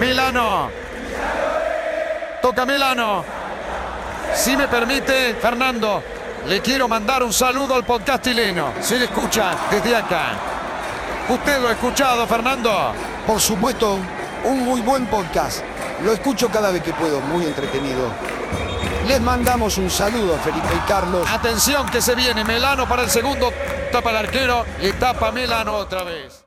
Milano. Toca Milano. Si me permite, Fernando, le quiero mandar un saludo al podcastileno. Se le escucha desde acá. ¿Usted lo ha escuchado, Fernando? Por supuesto, un muy buen podcast. Lo escucho cada vez que puedo, muy entretenido. Les mandamos un saludo, Felipe y Carlos. Atención que se viene Melano para el segundo. Tapa el arquero y tapa Melano otra vez.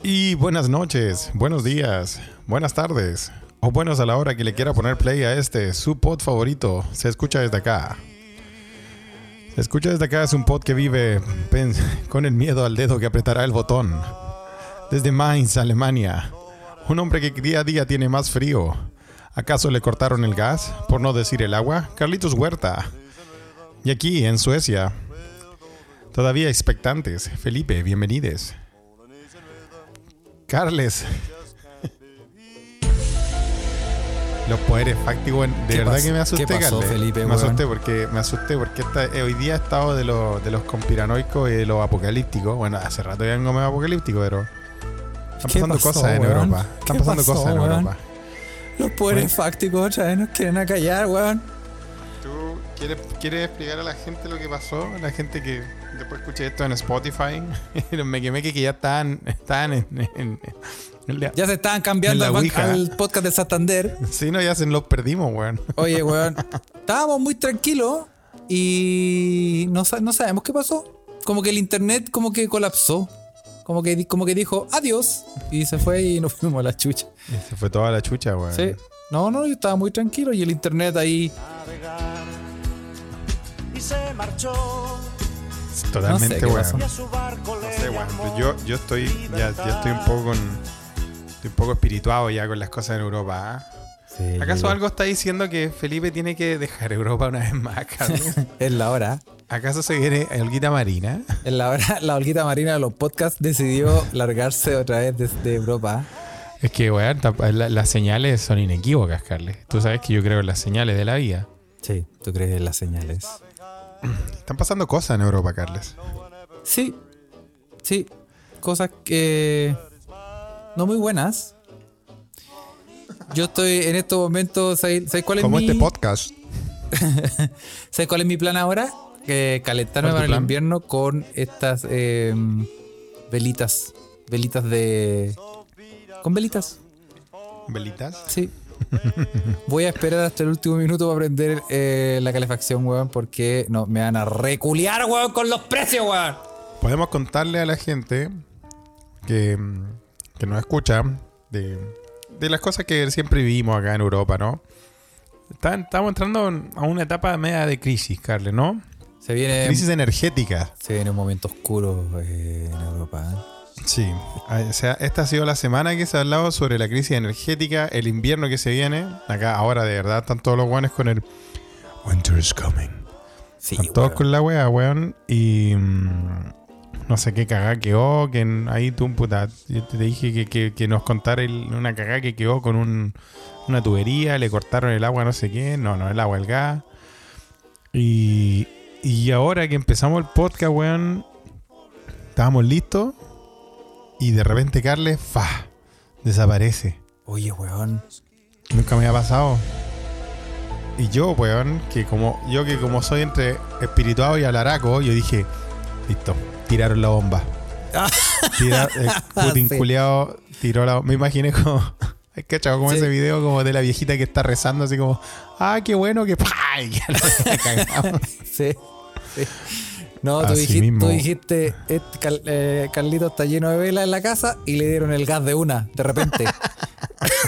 Y buenas noches, buenos días, buenas tardes o buenos a la hora que le quiera poner play a este, su pod favorito. Se escucha desde acá. Se escucha desde acá, es un pod que vive con el miedo al dedo que apretará el botón. Desde Mainz, Alemania. Un hombre que día a día tiene más frío. ¿Acaso le cortaron el gas? Por no decir el agua. Carlitos Huerta. Y aquí, en Suecia, todavía expectantes. Felipe, bienvenides. Carles. Los poderes fácticos, de ¿Qué verdad pasó? que me asusté, ¿Qué pasó, Carles. Felipe, me asusté porque me asusté porque esta- eh, hoy día he estado de, los de los conspiranoicos y de los apocalípticos. Bueno, hace rato ya vengo medio apocalíptico, pero están ¿Qué pasando pasó, cosas en? Europa. Están ¿Qué pasando pasó, cosas en weón? Europa. Los poderes fácticos otra vez nos quieren acallar, weón. ¿Tú quieres, quieres explicar a la gente lo que pasó? La gente que después escuché esto en Spotify. los mequemeques que ya estaban, estaban en, en- en la- Ya se estaban cambiando al, podcast de Santander. Sí, no, ya se los perdimos, weón. Oye, weón, estábamos muy tranquilos y no, no sabemos qué pasó. Como que el internet como que colapsó. Como que, como que dijo adiós y se fue y nos fuimos a la chucha. Y se fue toda la chucha, weón. Sí. No, no, yo estaba muy tranquilo y el internet ahí. Totalmente, No sé No sé, weón. Yo, yo estoy, ya, ya estoy un poco con. Estoy un poco espirituado ya con las cosas en Europa. ¿ah? ¿Acaso algo está diciendo que Felipe tiene que dejar Europa una vez más, Carlos? Es la hora. ¿Acaso se viene Olguita Marina? En la hora, la Olguita Marina de los podcasts decidió largarse otra vez desde Europa. Es que, weón, la- las señales son inequívocas, Carles. Tú sabes que yo creo en las señales de la vida. Sí, ¿tú crees en las señales? Están pasando cosas en Europa, Carles. Sí, sí. Cosas que no muy buenas. Yo estoy en estos momentos, ¿sabes sabes cuál es Como mi este podcast. ¿sabes cuál es mi plan ahora? Que calentarme ¿Cuál es para el invierno con estas eh, velitas, velitas de con velitas, ¿Velitas? sí. Voy a esperar hasta el último minuto para prender eh, la calefacción, weón, porque no, me van a reculiar, weón, con los precios, weón. Podemos contarle a la gente que, que nos escucha de, de las cosas que siempre vivimos acá en Europa, ¿no? Está- estamos entrando en- a una etapa media de crisis, Carles, ¿no? Se viene Crisis energética. Se viene un momento oscuro eh, en Europa. ¿eh? Sí. Ah, O sea, esta ha sido la semana que se ha hablado sobre la crisis energética, el invierno que se viene. Acá ahora de verdad están todos los guanes con el Winter is coming. Sí, Están todos weón. con la wea, weón. Y mm, no sé qué cagá quedó. Que ahí tú, puta, yo te dije que, que- que nos contara el- una cagá que quedó con un- una tubería. Le cortaron el agua, no sé qué. No, no, el agua, el gas. Y, y ahora que empezamos el podcast, weón, estábamos listos. Y de repente Carles, fa, desaparece. Oye, weón. Nunca me había pasado. Y yo, weón, que como yo que como soy entre espirituado y alaraco, yo dije, listo, tiraron la bomba. Tira, el Putin Sí. culiao tiró la Me imaginé como. ¿Has cachado como Sí. ese video como de la viejita que está rezando así como, ah, qué bueno que. ¡pah! Y que la cagamos. Sí. sí. No, tú dijiste, tú dijiste Cal- eh, Carlito está lleno de velas en la casa y le dieron el gas de una, de repente.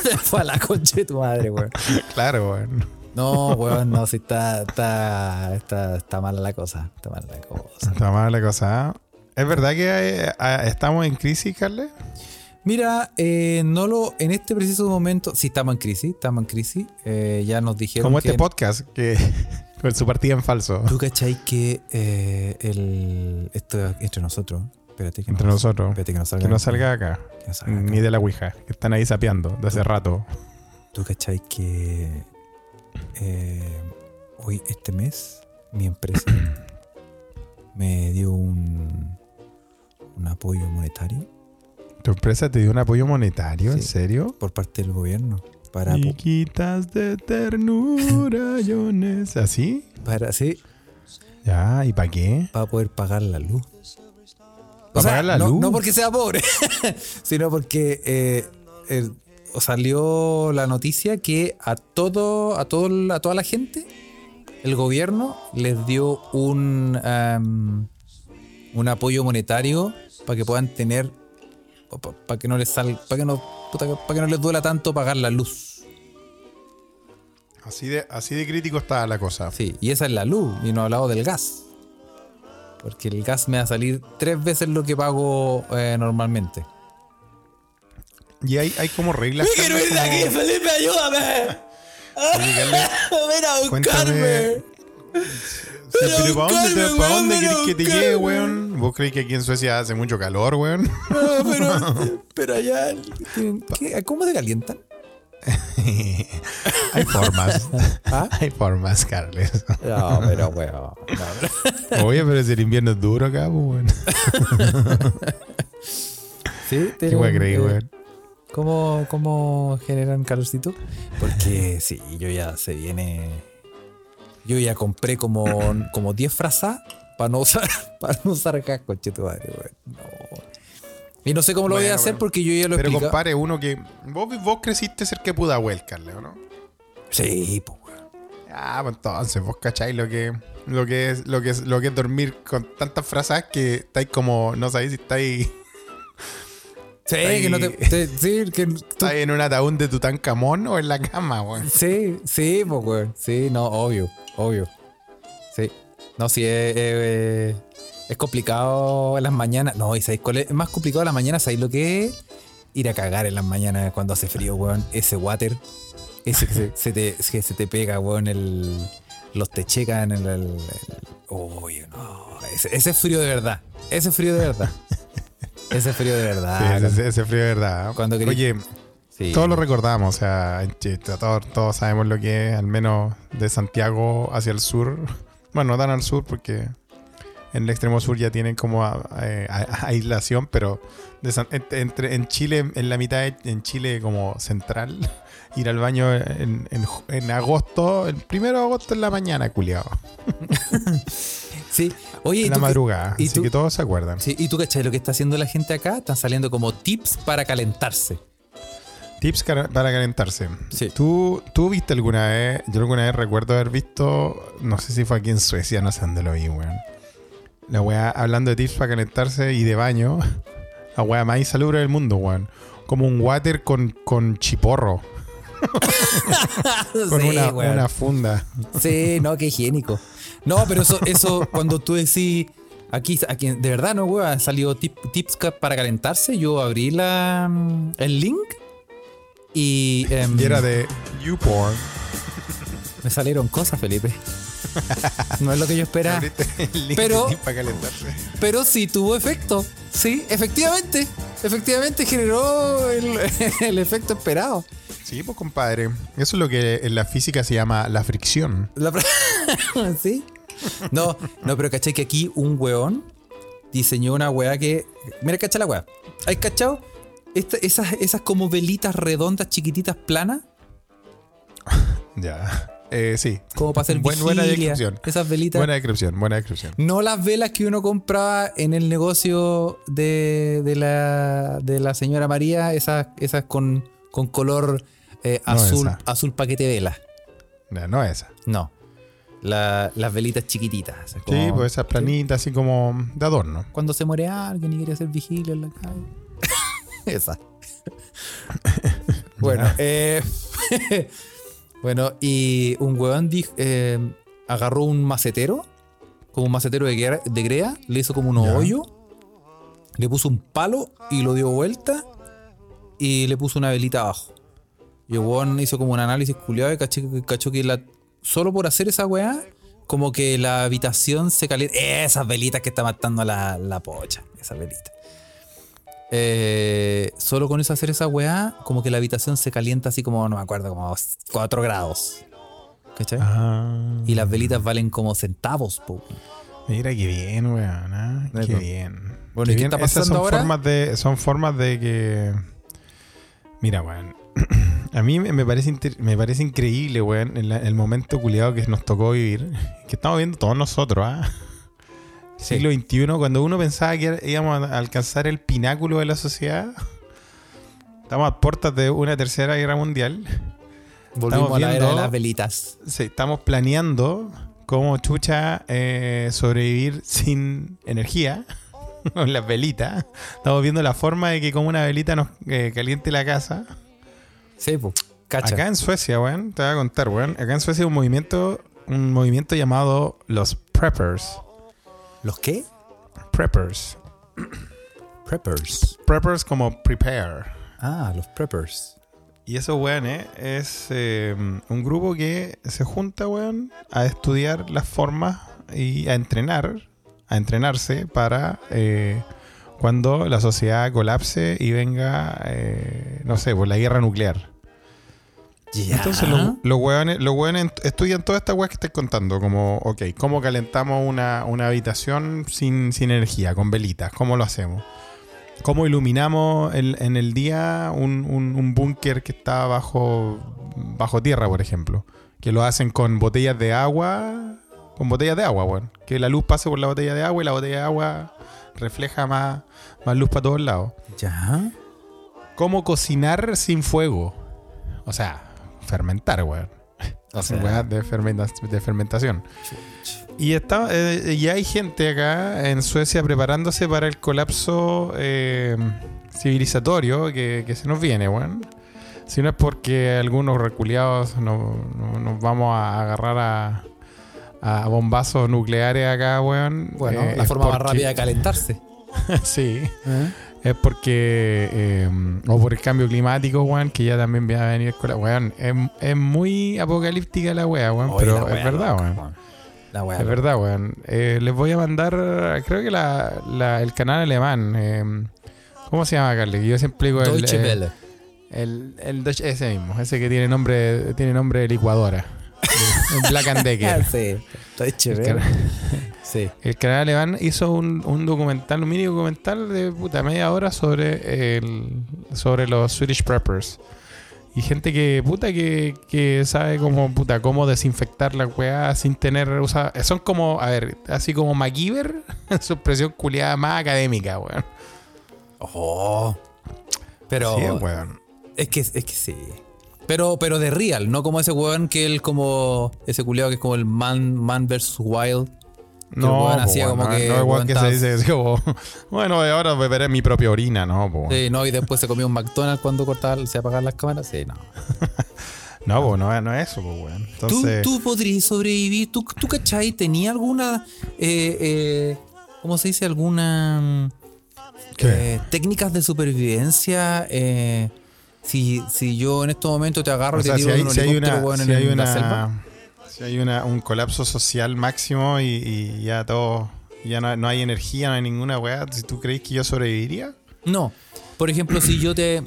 Se fue a la concha de tu madre, weón. claro, weón. No, weón, no, si está, está, está, está mala la cosa. Está mala la cosa. Está mala la cosa. ¿ah? ¿Es verdad que eh, estamos en crisis, Carles? Mira, eh, no lo, en este preciso momento, sí estamos en crisis, estamos en crisis. Eh, ya nos dijeron Como que este podcast, que con su partida en falso. ¿Tú cachai que eh, el, esto es entre nosotros? Espérate que Entre no, nosotros. Espérate que no salga. Que no salga acá. que no salga acá. Ni de la Ouija. Que están ahí sapeando de hace rato. ¿Tú cachai que eh, hoy, este mes, mi empresa me dio un, un apoyo monetario ¿Tu empresa te dio un apoyo monetario? ¿En serio? por parte del gobierno para, Chiquitas de ternura, yo neces- ¿Así? para, sí, Ya, ¿y para qué? para poder pagar la luz. ¿Para pagar la no, luz? no porque sea pobre, sino porque eh, salió la noticia que a todo, a todo, a toda la gente, el gobierno les dio un, un apoyo monetario para que puedan tener, para que no les sal, para que no, para que no les duela tanto pagar la luz. Así de, así de crítico está la cosa. Sí, y esa es la luz, y no he hablado del gas. Porque el gas me va a salir tres veces lo que pago eh, normalmente. Y hay, hay como reglas. quiero ir de como- aquí, Felipe, ayúdame! ¡Ven a Cuéntame. Sí, pero ¿para dónde, te- buscarme, ¿para dónde querés que te llegue, weón? ¿Vos crees que aquí en Suecia hace mucho calor, weón? No, pero, pero allá. ¿qué? ¿Cómo se calientan? hay formas. ¿Ah? Hay formas, Carles. No, pero weón. Oye, pero si el invierno es duro acá, pues, weón. ¿Sí? ¿Qué weón creí, eh, weón? ¿Cómo, ¿Cómo generan calorcito? Porque sí, yo ya se viene. Yo ya compré como, como 10 frazas para no usar, para no usar casco, cheto madre. No. Y no sé cómo lo voy a hacer bueno. porque yo ya lo he Pero compare uno que. Vos, vos creciste cerca de Pudahuel, Carles, ¿o no? Sí, pues. Ah, pues entonces, vos cacháis lo que, lo que es, lo que es, lo que es dormir con tantas frases que estáis como, no sabéis si estáis, Sí, Ahí- que no te. te- sí, que tú- estáis en un ataúd de Tutankamón o en la cama, weón. Sí, sí, pues, weón. Sí, no, obvio, obvio. Sí. No, sí, es, es- es complicado en las mañanas. No, y ¿sabéis cuál es? Es más complicado en las mañanas, ¿sabéis lo que es? Ir a cagar en las mañanas cuando hace frío, weón. Ese water, ese que se, se te, que se te pega, weón, el, los te checan en el... el- Uy, no, ese, ese es frío de verdad. Ese es frío de verdad. Ese es frío de verdad. Sí, ese, ese frío de verdad. Cuando querí- Oye, Sí. todos lo recordamos, o sea, todos, todos sabemos lo que es, al menos de Santiago hacia el sur. Bueno, no tan al sur porque en el extremo sur ya tienen como a- a- aislación, pero de San- en- entre, en Chile, en la mitad, de- en Chile como central, ir al baño en, en agosto, el primero de agosto en la mañana, culiado. Sí. Oye, ¿y En la madrugada. y Así tú- que todos se acuerdan. Sí, y tú cachai lo que está haciendo la gente acá, están saliendo como tips para calentarse. Tips para calentarse. Sí. ¿Tú, ¿Tú viste alguna vez? Yo alguna vez recuerdo haber visto, no sé si fue aquí en Suecia, no sé dónde lo vi, weón. La weá hablando de tips para calentarse y de baño. La weá más insalubre del mundo, weón. Como un water con, con chiporro. Con sí, una, funda. Sí, no, qué higiénico. No, pero eso, eso cuando tú decís, aquí, aquí de verdad, no, weón, han salido tip- tips para calentarse. Yo abrí la, mm, el link y, em, Y era de YouPorn. me salieron cosas, Felipe. No es lo que yo esperaba. Pero-. Pero sí tuvo efecto. Sí, efectivamente. Efectivamente generó el, el efecto esperado. Sí, pues compadre. Eso es lo que en la física se llama la fricción. La ¿Sí? No, no, pero caché que aquí un weón diseñó una weá que. Mira, cacha la weá. ¿Has cachado? Esta- esas, esas como velitas redondas, chiquititas, planas, Ya. Eh, sí. como para hacer Buen- buena vigilia. descripción. Esas velitas. Buena descripción, buena descripción. No las velas que uno compraba en el negocio de, de la, de la señora María, esas, esas con, con color eh, No azul, esa. azul paquete vela. No, no esa. No. La- las velitas chiquititas. Sí, como- pues esas planitas así como de adorno. Cuando se muere alguien y quiere hacer vigilia en la calle. Esa. bueno, eh, bueno, y un huevón eh, agarró un macetero, como un macetero de, guerra- de grea, le hizo como unos hoyos, le puso un palo y lo dio vuelta y le puso una velita abajo. Y el hizo como un análisis culiado y caché- cachó que la, solo por hacer esa weá, como que la habitación se calienta. Esas velitas que está matando la, la pocha, esas velitas. Eh, solo con eso hacer esa weá, como que la habitación se calienta así como, no me acuerdo, como 4 grados. ¿Cachai? Ah, Y las velitas valen como centavos, po. mira qué bien, weón. ah, Qué bien. Bueno, Qué ¿y qué bien. está Esas pasando son ahora? Formas de, son formas de que. Mira, weón. A mí me parece, me parece increíble, weón, el, el momento culiado que nos tocó vivir. Que estamos viendo todos nosotros, ¿ah? Sí. Siglo XXI, cuando uno pensaba que íbamos a alcanzar el pináculo de la sociedad. Estamos a puertas de una tercera guerra mundial. Volvimos Estamos a la era de viendo- las velitas. Sí, estamos planeando cómo chucha eh, sobrevivir sin energía. Con las velitas. Estamos viendo la forma de que como una velita nos eh, caliente la casa. Sí. Cacha. Acá en Suecia, weón, te voy a contar, weón. Acá en Suecia hay un movimiento, un movimiento llamado los preppers. ¿Los qué? Preppers. Preppers. Preppers como prepare. Ah, los preppers. Y esos weones es eh, un grupo que se junta, weón, a estudiar las formas y a entrenar, a entrenarse para eh, cuando la sociedad colapse y venga, eh, no sé, por la guerra nuclear. Entonces los, los los weones estudian todas estas weas que estoy contando, como, ok, cómo calentamos una, una habitación sin, sin energía, con velitas, cómo lo hacemos. Cómo iluminamos el- en el día un, un- un búnker que está bajo, bajo tierra, por ejemplo. Que lo hacen con botellas de agua, con botellas de agua, weón. Que la luz pase por la botella de agua y la botella de agua refleja más, más luz para todos lados. Ya. ¿Cómo cocinar sin fuego? O sea, fermentar, weón. O sea, de, fermenta- de fermentación. Y está, eh, y hay gente acá en Suecia preparándose para el colapso eh, civilizatorio que, que se nos viene, weón. Si no es porque algunos reculeados no- no- nos vamos a agarrar a, a bombazos nucleares acá, weón. bueno, eh, la forma más rápida de calentarse. sí. Es porque. eh, o por el cambio climático, weón, que ya también va a venir con la. Weón, es, es muy apocalíptica la wea, weón. Pero wea es verdad, loca, weón. weón. La wea Es loca. verdad, weón. Eh, les voy a mandar. Creo que la, la- el canal alemán. eh, ¿Cómo se llama, Carly? Yo siempre digo el. Deutsche eh, Welle. el, el ese mismo. Ese que tiene nombre, tiene nombre de licuadora. Black and Decker. sí. Deutsche El Welle. Sí. El canal alemán hizo un, un documental, un mini documental de puta media hora sobre el, sobre los Swedish Preppers. Y gente que, puta, que, que sabe cómo, puta, cómo desinfectar la weá sin tener. usa- son como, a ver, así como MacGyver, en su expresión culiada más académica, weón. Oh. Pero Sí, weón. es que es que sí. Pero, pero de real, no como ese weón que él como. Ese culiado que es como el man, man vs. Wild. El No, po, hacía como no, que no, el igual que se dice, así como, bueno, ahora beberé mi propia orina, no, po. Sí, no, y después se comió un McDonald's cuando cortaba, se apagaban las cámaras. Sí, no. No, po, no, no es eso, po, weón. Entonces, ¿Tú, tú podrías sobrevivir. ¿Tú, tú cachai? ¿Tenía alguna. Eh, eh, ¿Cómo se dice? ¿Alguna. mm, ¿Qué? eh, técnicas de supervivencia? eh, si, si yo en estos momentos te agarro O y te sea, tiro si de hay, un si hay helicóptero, una, weón, si en, hay una- selva. Si hay una- un colapso social máximo y, y ya todo, ya no, no hay energía, no hay ninguna weá, si tú crees que yo sobreviviría, No. Por ejemplo, si yo te.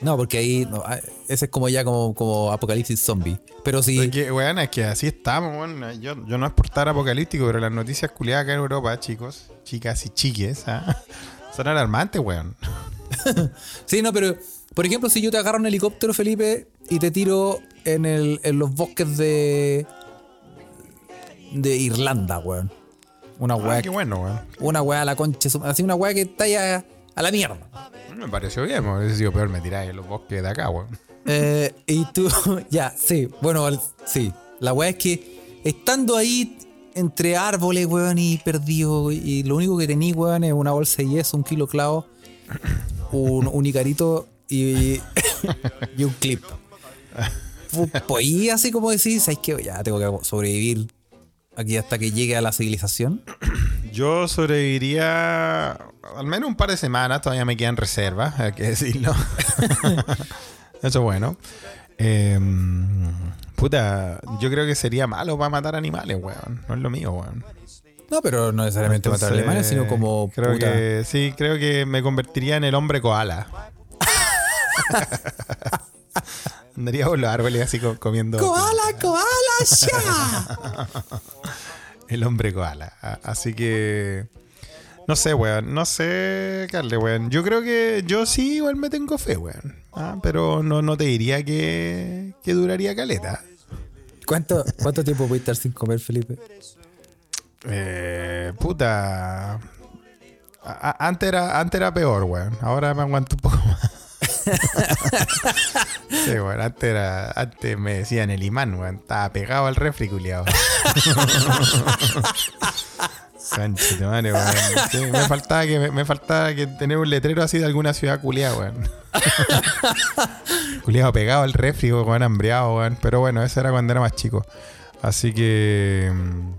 No, porque ahí. no, ah, ese es como ya como, como apocalipsis zombie. Pero si. es que, weón, es que así estamos, weón. Yo, yo no es por estar apocalíptico, pero las noticias culiadas acá en Europa, chicos, chicas y chiques, ¿ah? son alarmantes, weón. Sí, no, pero. Por ejemplo, si yo te agarro un helicóptero, Felipe, y te tiro en, el, en los bosques de. de Irlanda, weón. Una Ah, weá. qué bueno, weón. Una weá a la concha. Así una weá que está ya a la mierda. Me pareció bien, me hubiese sido peor me tiráis en los bosques de acá, weón. Eh, y tú, ya, sí, bueno, sí. La weá es que estando ahí entre árboles, weón, y perdido, y lo único que tení, weón, es una bolsa de yeso, un kilo clavo, un, un icarito y, y un clip. Pu- Pues así como decís, ¿sabes qué? Ya tengo que sobrevivir aquí hasta que llegue a la civilización. Yo sobreviviría al menos un par de semanas, todavía me quedan reservas, hay que decirlo. Eso es bueno. Eh, puta, yo creo que sería malo para matar animales, weón. No es lo mío, weón. No, pero no necesariamente matar Entonces, alemanes, sino como Creo puta. que sí, creo que me convertiría en el hombre koala. Andaría por los árboles así co- comiendo. ¡Koala, koala, ya! El hombre koala. Así que. No sé, weón. No sé, Carle, weón. Yo creo que yo sí igual me tengo fe, weón. Ah, pero no, no te diría que, que duraría caleta. ¿Cuánto, ¿Cuánto tiempo voy a estar sin comer, Felipe? Eh, puta. A- a- antes, era, antes era peor, weón. Ahora me aguanto un poco más. sí. Antes, era, antes me decían el imán. Estaba pegado al refri, culiao. Sánchez, madre. Sí, me faltaba que me, me faltaba que tener un letrero así de alguna ciudad culiada, weón. culiado pegado al refri, weón, hambreado, weón. Pero bueno, eso era cuando era más chico. Así que. mm,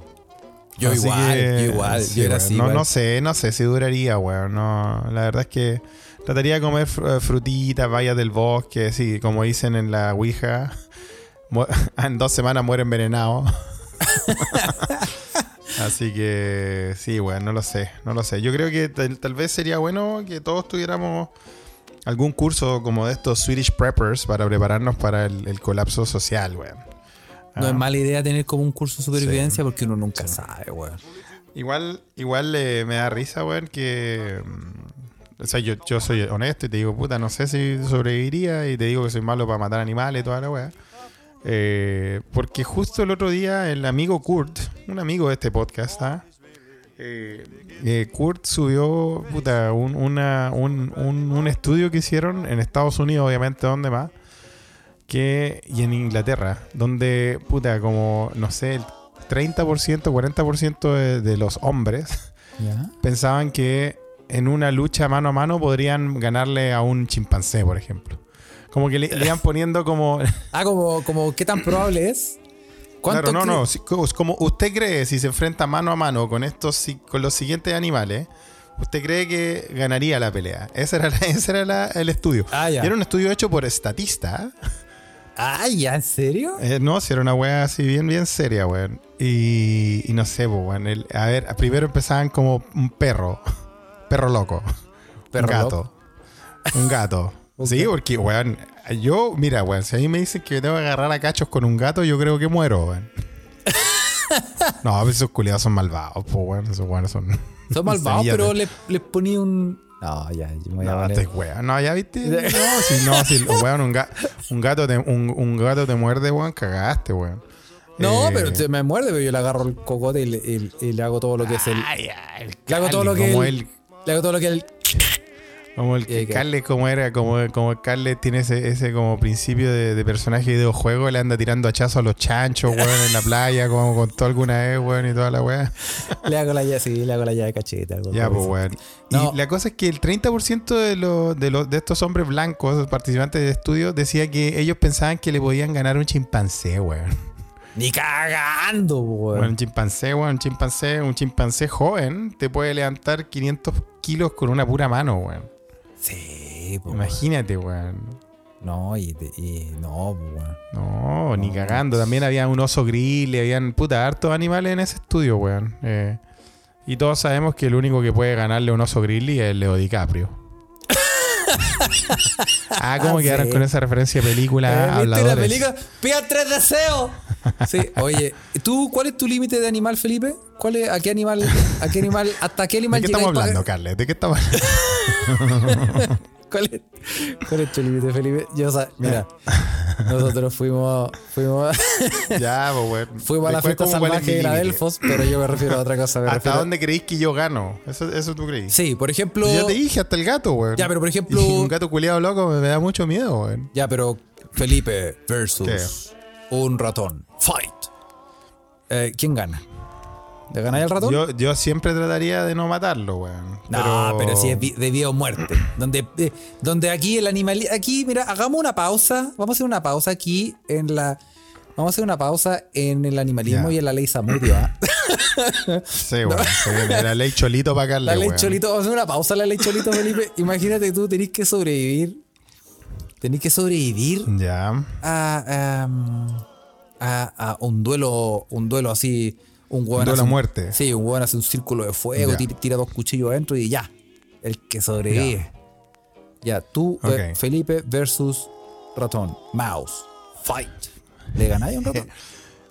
Yo Así igual, que, yo igual, sí, yo era así. No, igual. no sé, no sé si duraría, weón. No, la verdad es que trataría de comer eh, frutitas, vallas del bosque, sí, como dicen en la Ouija. En dos semanas muere envenenado. Así que sí, weón, no lo sé, no lo sé. Yo creo que tal, tal vez sería bueno que todos tuviéramos algún curso como de estos Swedish Preppers para prepararnos para el, el colapso social, weón. No Ah. es mala idea tener como un curso de supervivencia porque uno nunca sabe, weón. Igual, igual eh, me da risa, weón, que. mm, O sea, yo, yo soy honesto y te digo, puta, no sé si sobreviviría y te digo que soy malo para matar animales y toda la weá. Eh, porque justo el otro día el amigo Kurt, un amigo de este podcast, ¿ah? Eh, eh, Kurt subió puta, un, una- un, un- un estudio que hicieron en Estados Unidos, obviamente, ¿dónde más? Que, y en Inglaterra, donde, puta, como, no sé, el 30%, 40% de, de los hombres ¿Ya? pensaban que en una lucha mano a mano podrían ganarle a un chimpancé, por ejemplo. Como que le, le iban poniendo como... Ah, como, como qué tan probable es. ¿Cuánto Claro, no, no. si- como- usted cree, si se enfrenta mano a mano con estos, si- con los siguientes animales, usted cree que ganaría la pelea. Ese era, la- ese era la- el estudio. Ah, ya. Y era un estudio hecho por estatista. Ah, ¿ya? ¿En serio? Eh, no, si era una wea así bien, bien seria, weón. Y, y no sé, weón. el- a ver, primero empezaban como un perro. Perro loco. Perro un gato. Un gato. sí, porque, weón, yo, mira, weón, si a mí me dicen que tengo que agarrar a cachos con un gato, yo creo que muero, weón. no, pues esos culiados son malvados, pues, weón. Esos weones son. Son malvados, pero de- le, les ponía un. No, ya, yo me voy a No, poner- este weón. No, ya viste. No, si no, si weón, un, ga- un gato te, un, un gato te muerde, weón, cagaste, weón. No, Eh, pero te- me muerde, pero yo le agarro el cocote y le, y- y le hago todo lo que es el. Ay, ay, el Le hago todo lo Carly, que como el- el, Le hago todo lo que el. como el que. Carles como era, como, como Carles tiene ese, ese como principio de, de personaje de videojuego, le anda tirando hachazo a los chanchos, weón, en la playa, como contó alguna vez, weón, y toda la weá. Le hago la llave, sí, le hago la llave algo Ya, pues, weón. No. Y la cosa es que el 30% de, los, de, los, de estos hombres blancos, participantes de estudio, decía que ellos pensaban que le podían ganar un chimpancé, weón. Ni cagando, weón. Bueno, un chimpancé, weón, un chimpancé, un chimpancé joven te puede levantar 500 kilos con una pura mano, weón. Sí, pues. Imagínate, weón. No, y, te- y no, weón. No, ni cagando. También había un oso grizzly, habían puta hartos animales en ese estudio, weón. Eh, y todos sabemos que el único que puede ganarle a un oso grizzly es Leo DiCaprio. Ah, ¿cómo Ah, quedaron sí. con esa referencia de película? Eh, ¿Viste la película? ¡Pida tres deseos! Sí, oye, ¿tú cuál es tu límite de animal, Felipe? ¿Cuál es, a qué animal, a qué animal, hasta qué animal ¿De qué estamos hablando, pa- Carles? ¿De qué estamos hablando? ¿Cuál es, cuál es tu límite, Felipe? Yo, o sea, mira, nosotros fuimos, fuimos, ya, pues, fuimos a la ¿De cuál- fiesta salvaje de la? Delfos, pero yo me refiero a otra cosa. Me ¿Hasta dónde creéis que yo gano? Eso, eso tú creís. Sí, por ejemplo. Yo te dije hasta el gato, weón. Ya, pero por ejemplo- Y un gato culiado loco me, me da mucho miedo, weón. Ya, pero Felipe versus un ratón. Fight. Eh, ¿Quién gana? ¿Le ganáis el ratón? Yo, yo siempre trataría de no matarlo, weón. No, pero, si es de vida o muerte. Donde, eh, donde aquí el animal. Aquí, mira, hagamos una pausa. Vamos a hacer una pausa aquí en la. Vamos a hacer una pausa en el animalismo y en la ley Samudio. ¿ah? Sí, weón. La ley cholito para Carles, La ley weón. Cholito. Vamos a hacer una pausa en la ley Cholito, Felipe. Imagínate tú, tenés que sobrevivir. Tenés que sobrevivir Ya. a, um, a, a un duelo. Un duelo así. Un hueón hace muerte. Sí, un hueón hace un círculo de fuego, tira, tira dos cuchillos adentro y ya. El que sobrevive. Ya, tú, eh. Felipe, versus ratón, mouse, fight. ¿Le ganáis a un ratón?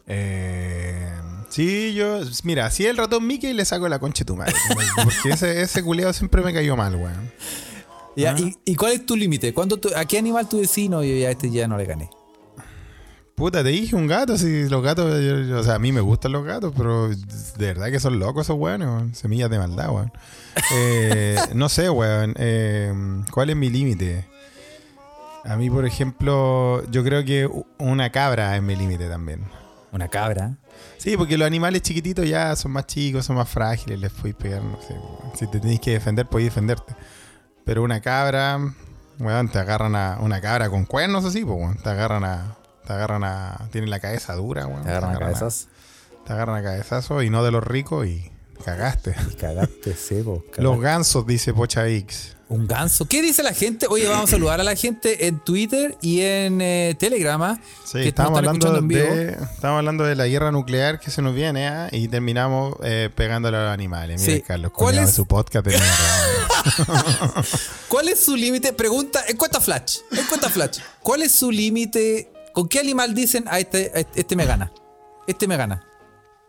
Eh, sí, yo. Mira, si el ratón Mickey, le saco la concha de tu madre. Porque ese, ese culeado siempre me cayó mal, weón. Ya, ¿y, y cuál es tu límite? ¿Cuándo tú- ¿A qué animal tú decís no, yo ya a este ya no le gané? Puta, te dije un gato, si los gatos, yo- yo- o sea, a mí me gustan los gatos, pero de verdad que son locos esos weones, weón. semillas de maldad, weón. Eh, no sé, weón, eh, ¿cuál es mi límite? A mí, por ejemplo, yo creo que una cabra es mi límite también. Una cabra. Sí, porque los animales chiquititos ya son más chicos, son más frágiles, les podéis pegar, no sé. weón. Si te tenéis que defender, podéis defenderte. Pero una cabra, weón, te agarran a. Una cabra con cuernos así, pues, weón. Te agarran a. Te agarran a. Tienen la cabeza dura, weón. Te agarran a cabezas. Te agarran a cabezazo y no de los ricos y cagaste. Y cagaste, sebo. Los gansos, dice Pocha X. Un ganso. ¿Qué dice la gente? Oye, vamos a saludar a la gente en Twitter y en eh, Telegram. ¿ah? Sí, que estamos hablando, en vivo. de, estamos hablando de la guerra nuclear que se nos viene ¿ah? y terminamos eh, pegándole a los animales. Mira, Sí. Carlos, ¿Cuál es- su podcast. ¿Cuál es su límite? Pregunta, encuesta Flash. Encuesta Flash. ¿Cuál es su límite? ¿Con qué animal dicen a este, a este, este me gana? Este me gana.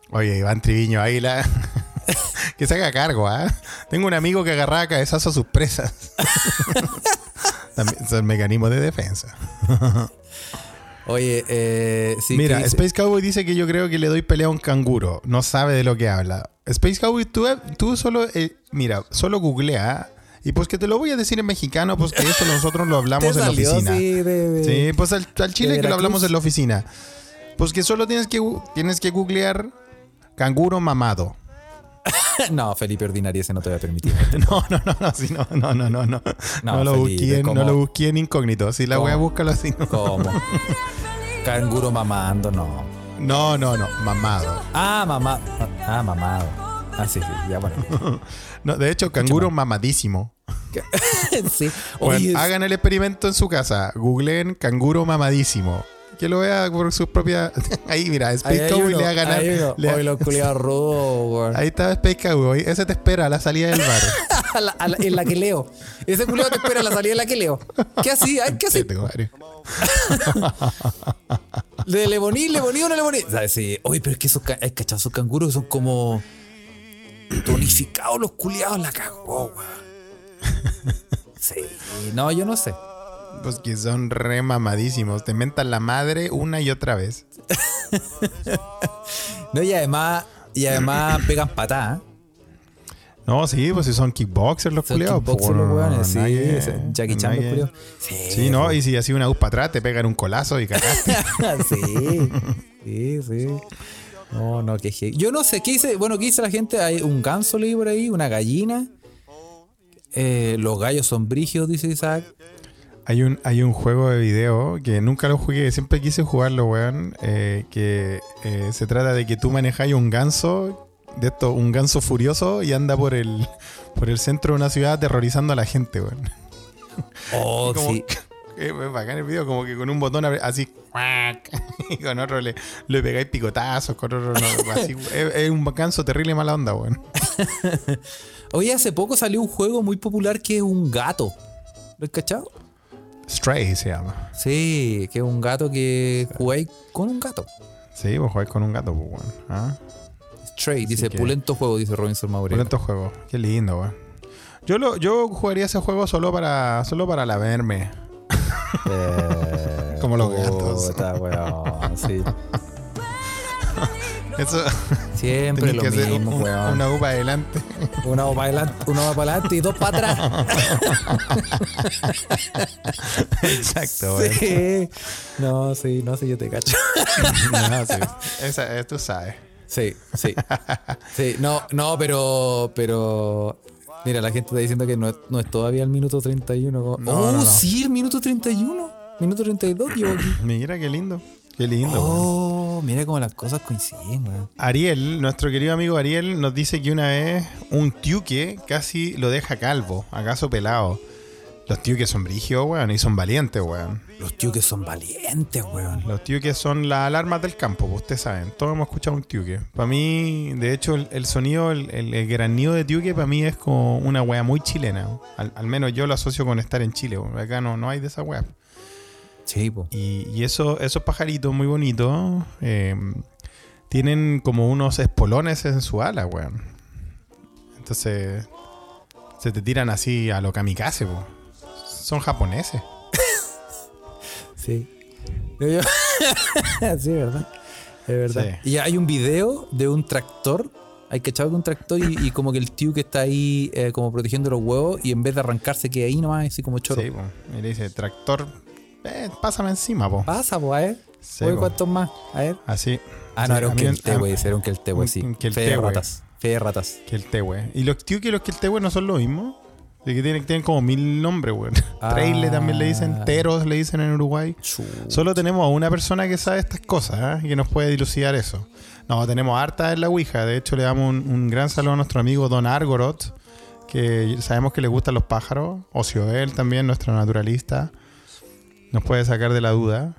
Oye, Iván Triviño Águila. que se haga cargo, ¿ah? Tengo un amigo que agarraba cabezazo a sus presas. También son mecanismos de defensa. Oye, eh, sí. Mira. Space Cowboy dice que yo creo que le doy pelea a un canguro. No sabe de lo que habla. Space Cowboy, tú, tú solo, eh, mira, solo googlea. Y pues que te lo voy a decir en mexicano, pues que eso nosotros lo hablamos en la oficina. sí, de- de- Sí, pues al, al chile que lo hablamos en la oficina. Pues que solo tienes que, tienes que googlear canguro mamado. No, Felipe Ordinario, ese no te voy a permitir. No, no, no, no, sí, no, no, no, no, no. No, lo, Felipe, busqué en, ¿cómo? no lo busqué en incógnito. Si la voy a búscalo así. No. ¿Cómo? Canguro mamando, no. no, no, no, mamado. Ah, mamá. Ah, mamado. Ah, sí, sí, ya bueno. No, de hecho, canguro mamadísimo. sí. Bueno, Oye, hagan el experimento en su casa. Googleen canguro mamadísimo. Que lo vea por sus propias. Ahí, mira, Space Cowboy le va a ganar. hay uno. le- Oye, los culiados rudos, güey. Ahí está Space Cowboy. Ese te espera a la salida del bar. A la- a la- en la que leo. Ese culiado te espera a la salida en la que leo. ¿Qué así? Ay, ¿Qué Sí, así? ¿Le, le boní, le boní o no le boní? ¿Sabes? Sí. Oye, pero es que esos, ca- hay esos canguros son como tonificados los culiados, la cagó, güey. Sí. No, yo no sé. Pues que son re mamadísimos. Te mentan la madre una y otra vez. No, y además, y además pegan patadas. ¿eh? No, sí, pues si son kickboxers los culiados. kickboxers pues, los no, weones, sí, Jackie Chan los culiados. Sí, Sí, ¿no? Y si así una UP para atrás, te pegan un colazo y cagaste. sí, sí, sí. No, no, que Yo no sé, ¿qué dice? Bueno, ¿qué dice la gente? Hay un ganso leí por ahí, una gallina. Eh, los gallos son brígidos, dice Isaac. Hay un, hay un juego de video que nunca lo jugué, siempre quise jugarlo, weón. eh, que eh, se trata de que tú manejas un ganso, de esto, un ganso furioso, y anda por el, por el centro de una ciudad aterrorizando a la gente, weón. Oh, Como- sí. Eh, es bacán el video, como que con un botón así, y con otro le, le pegáis picotazos, con otro no, así, es, es un ganso terrible mala onda, weón. Oye, hace poco salió un juego muy popular que es un gato. ¿Lo has cachado? Stray se llama. Sí, que es un gato que jugáis con un gato. Sí, vos jugáis con un gato, pues, weón. ¿Ah? Stray, dice que- pulento juego, dice Robinson Maurero. Por estos juegos. Qué lindo, weón. Yo, lo, yo jugaría ese juego solo para, solo para la verme. Eh, Como los gatos. puta, weón, sí. Eso Siempre lo que mismo, un- weón. una upa adelante. Una va para adelante, una va para adelante y dos para atrás. Exacto, weón. Sí. No, sí, no sé, yo te cacho. No, sí. Esa, eh, tú sabes. Sí, sí. Sí, no, no, pero. Pero. Mira, la gente está diciendo que no, es- no es todavía el minuto 31. como- No, oh, no, sí, el minuto 31. Minuto 32 llevo aquí. Mira qué lindo. Qué lindo. Oh, mira cómo las cosas coinciden, weón. Ariel, nuestro querido amigo Ariel, nos dice que una vez un tiuque casi lo deja calvo, acaso pelado. Los tiuques son brígidos, weón, y son valientes, weón. Los que son valientes, weón. Los tiuques son las alarmas del campo, pues, ustedes saben. Todos hemos escuchado un tiuque. Para mí, de hecho, el, el sonido, el, el, el granido de tiuque, para mí es como una wea muy chilena. Al, al menos yo lo asocio con estar en Chile. weón. Acá no, no hay de esa wea. Sí, po. Y, y eso, esos pajaritos muy bonitos eh, tienen como unos espolones en su ala, weón. Entonces se te tiran así a lo kamikaze, po. Son japoneses. Sí. Sí, ¿verdad? Es verdad. Sí. Y hay un video de un tractor. Hay que echar un tractor y, y como que el tío que está ahí eh, como protegiendo los huevos y en vez de arrancarse queda ahí nomás, así como choro. Sí, po. Y le dice, tractor, eh, pásame encima, po. Pasa, pues, a ver. Sí, Oye, po. ¿cuántos más? A ver. Así. Ah, no, Sí, era un a- ese era un queltehue, un- sí. un Fe de ratas. Fe de ratas. Que el tehue. ¿Y los tío que los que el tehue no son lo mismo? De que tienen, tienen como mil nombres, weón. Ah. Traile también le dicen, teros le dicen en Uruguay. Solo tenemos a una persona que sabe estas cosas ¿ah? y que nos puede dilucidar eso. No, tenemos harta en la Ouija. De hecho, le damos un, un gran saludo a nuestro amigo Don Argorot, que sabemos que le gustan los pájaros. Ocioel también, nuestro naturalista. Nos puede sacar de la duda.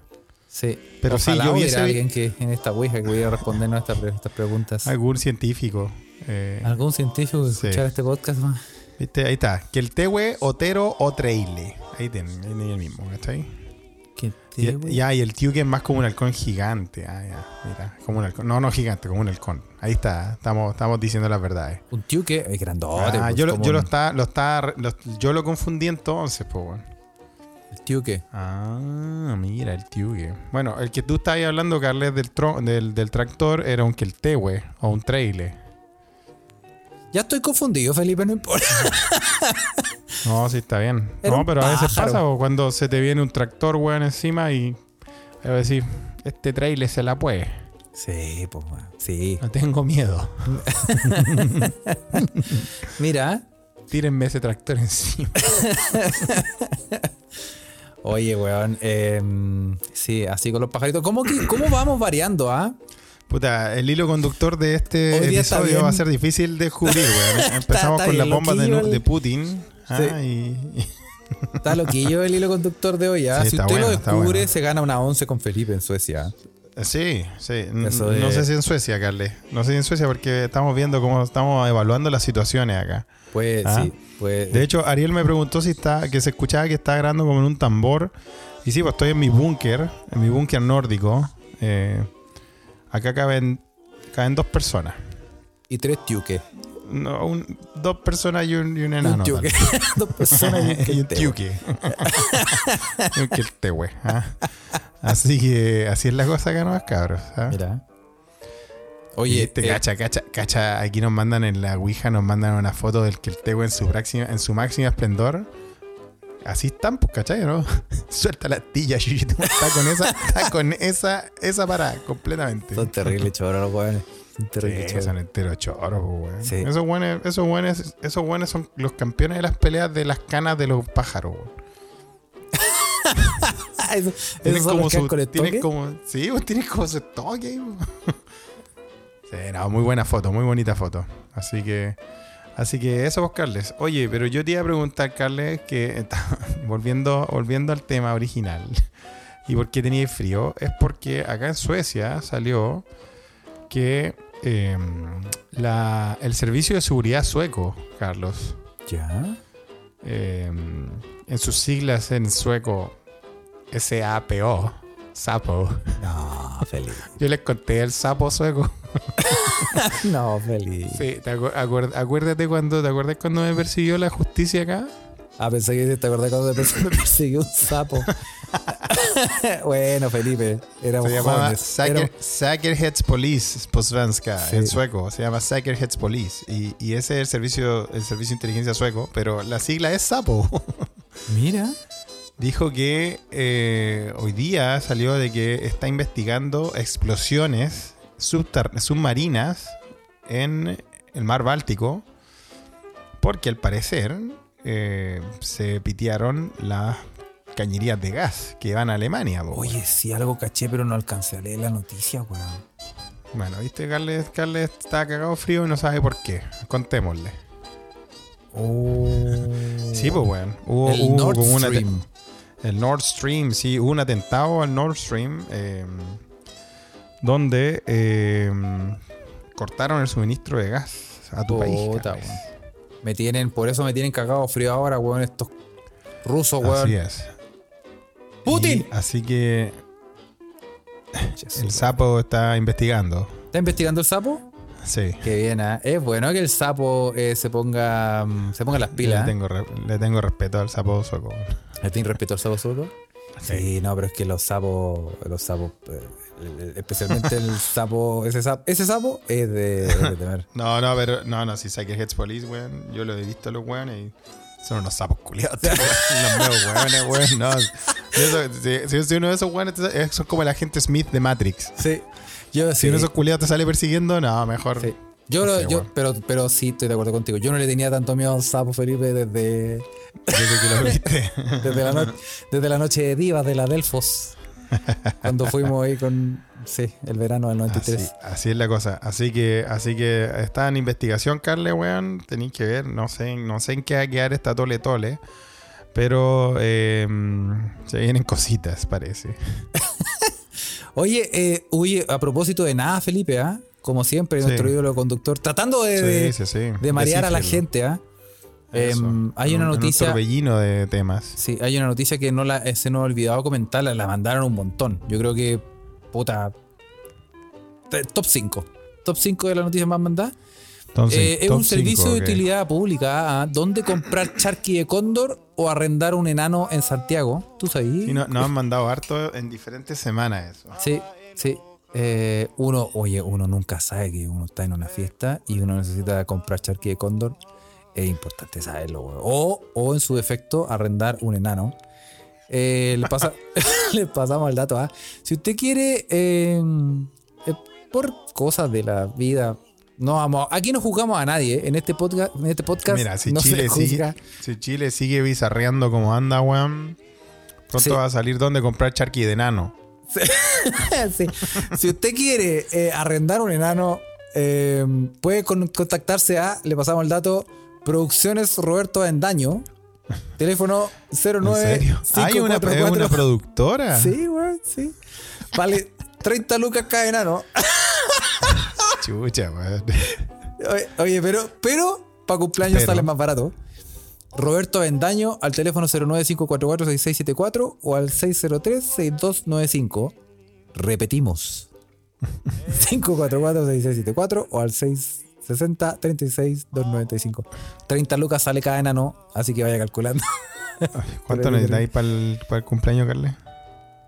Sí. Pero sí, Ojalá yo hubiera alguien que en esta ouija que a estas, pre- estas preguntas. Algún científico. eh, ¿Algún científico que Sí. escuchara este podcast más? ¿Viste? Ahí está. Que el otero o treile. Ahí tienen, ahí tienen el mismo. ¿Está ahí? Que Y, te, güey. ya, y el tío que es más como un halcón gigante. Ah, ya, mira, como un halcón. No, no gigante, como un halcón. Ahí está, estamos, estamos diciendo las verdades. Un tío que es grandote. Ah, pues, yo lo, yo lo está, lo está, lo- yo lo confundí entonces, pues, bueno. El tío que. Ah, mira, el tío que. Bueno, el que tú estabas hablando, Carles, del, tro- del, del tractor era un queltehue o un trailer. Ya estoy confundido, Felipe, no importa. No, sí está bien. Era no, pero a veces pájaro. pasa o cuando se te viene un tractor, weón, encima y a decir, este trailer se la puede. Sí, pues, weón. sí. No tengo miedo. Mira, Tírenme ese tractor encima. oye, weón. em, sí, así con los pajaritos. ¿Cómo, que, cómo vamos variando, ah? Puta, el hilo conductor de este episodio va a ser difícil de descubrir, weón. Empezamos está con las bien bombas de, el- Putin. ah, Sí. y, y- Está loquillo el hilo conductor de hoy, ah. Sí, si usted lo bueno, descubre, bueno. se gana una 11 con Felipe en Suecia. Sí, sí. Eso No sé si en Suecia, Carles. No sé si en Suecia porque estamos viendo cómo estamos evaluando las situaciones acá. Pues Ah. sí, pues. De hecho, Ariel me preguntó si está, que se escuchaba que está grabando como en un tambor. Y sí, pues estoy en mi búnker, en mi búnker nórdico. Eh, acá caben, caben dos personas. y tres tiuques. No, un- dos personas y un, y un enano. Dos personas y un tiuque. y un queltehue, ¿ah? Así que así es la cosa acá, ¿no, cabros? ¿ah? Mira. Oye, este, eh, cacha, cacha, cacha, aquí nos mandan en la Ouija, nos mandan una foto del Queltehue en su máxima, en su máxima esplendor. Así están, pues, ¿cachai? ¿no? Suelta la astilla, Yuyito. Está con esa, está con esa, esa parada, completamente. son terribles choros los weones. Son Sí, terribles choros. son enteros choros, pues, weón. Sí. Esos buenos, esos buenos, esos buenos son los campeones de las peleas de las canas de los pájaros, weón. Eso, Tienen como su, tienen como, sí, pues tienen como su toque. Sí, no, muy buena foto, muy bonita foto. Así que, así que eso, vos, Carles. Oye, pero yo te iba a preguntar, Carles, que volviendo, volviendo al tema original y por qué tenía frío, es porque acá en Suecia salió que eh, la, el servicio de seguridad sueco, Carlos, Ya. eh, en sus siglas en sueco, SAPO, sapo. No, feliz. Yo les conté el sapo sueco. No, feliz. Sí, ¿te acuer- acuérdate cuando, ¿te acuerdas cuando me persiguió la justicia acá? Ah, pensé que te acordás cuando me persiguió un sapo. bueno, Felipe, éramos Se llamaba Säkerhets Police Sí. en sueco. Se llama Säkerhets Police. Y, y ese es el servicio, el servicio de inteligencia sueco, pero la sigla es sapo. Mira. Dijo que eh, hoy día salió de que está investigando explosiones submarinas en el mar Báltico porque al parecer eh, se pitearon las cañerías de gas que van a Alemania. po, Oye, sí, algo caché, pero no alcancé a leer la noticia, weón. Bueno, viste, Carles, Carles está cagado frío y no sabe por qué. Contémosle. Oh. Sí, pues, weón. Hubo, El hubo Nord como una te- Stream. El Nord Stream, sí, hubo un atentado al Nord Stream eh, donde eh, cortaron el suministro de gas a tu país. Me tienen, por eso me tienen cagado frío ahora, weón, estos rusos, weón. Así es. ¡Putin! Y así que el sapo está investigando. ¿Está investigando el sapo? Sí. Qué bien, ¿ah? Es bueno que el sapo eh, se ponga mm, se ponga las pilas. ¿eh? tengo, re- le tengo respeto al sapo sueco. ¿Le tiene respeto al sapo sueco? Sí, no, pero es que los sapos, los sapos, eh, especialmente el sapo, ese sapo, ese sapo es de, es de temer. No, no, pero no, no, si saque Heads Police, weón. Yo lo he visto a los weones y son unos sapos culiados. weón. los meos weones, weón. No. Si, si- si uno de esos weones son como el agente Smith de Matrix. Sí, yo Si sí. uno de esos culiados te sale persiguiendo, no, mejor. sí. Yo, no sé, yo pero, pero sí estoy de acuerdo contigo. Yo no le tenía tanto miedo al sapo Felipe desde, Desde que lo viste. desde, la, no- desde la noche de divas de la Delfos. Cuando fuimos ahí con, sí, el verano del 93. Así, así es la cosa. Así que, así que está en investigación, Carle, weón. Tenéis que ver. No sé, no sé en qué va a quedar esta tole tole. Pero eh, se vienen cositas, parece. Oye, eh, oye, a propósito de nada, Felipe, ¿ah? Como siempre, Sí. nuestro ídolo conductor, tratando de, Sí, de marear a la gente, ¿ah? Em, hay una un- en noticia. Un torbellino de temas. Sí, hay una noticia que no la, eh, se nos ha olvidado comentarla, la mandaron un montón. Yo creo que, puta, top 5. Top 5 de las noticias más mandadas. Entonces, Eh, es un servicio cinco, de utilidad pública. ¿ah? ¿Dónde comprar charqui de cóndor o arrendar un enano en Santiago? ¿Tú sabías? Sí, no- nos han mandado harto en diferentes semanas eso. Sí, sí. Eh, uno, oye, uno nunca sabe que uno está en una fiesta y uno necesita comprar charqui de cóndor. Es importante saberlo, weón. O, o en su defecto, arrendar un enano. Eh, le, pasa, le pasamos el dato. ¿ah? Si usted quiere, eh, eh, por cosas de la vida, no vamos. Aquí no juzgamos a nadie. ¿eh? En este podcast, en este podcast Mira, si no se Chile, juzga. sigue, si Chile sigue bizarreando como anda, weón, pronto Sí. va a salir donde comprar charqui de nano. Sí. Si usted quiere eh, arrendar un enano, eh, puede con- contactarse a, le pasamos el dato, Producciones Roberto Avendaño, teléfono ¿En 09 serio? ¿Hay una, es una productora? Sí, güey, sí. Vale 30 lucas cada enano. Chucha, weón. Oye, pero, pero para cumpleaños Pero. sale más barato. Roberto Avendaño al teléfono 095446674 o al 603-6295. Repetimos. 544-6674 o al 660-36295. 30 lucas sale cada enano, así que vaya calculando. ¿Cuánto necesitáis para el, para el cumpleaños, Carle?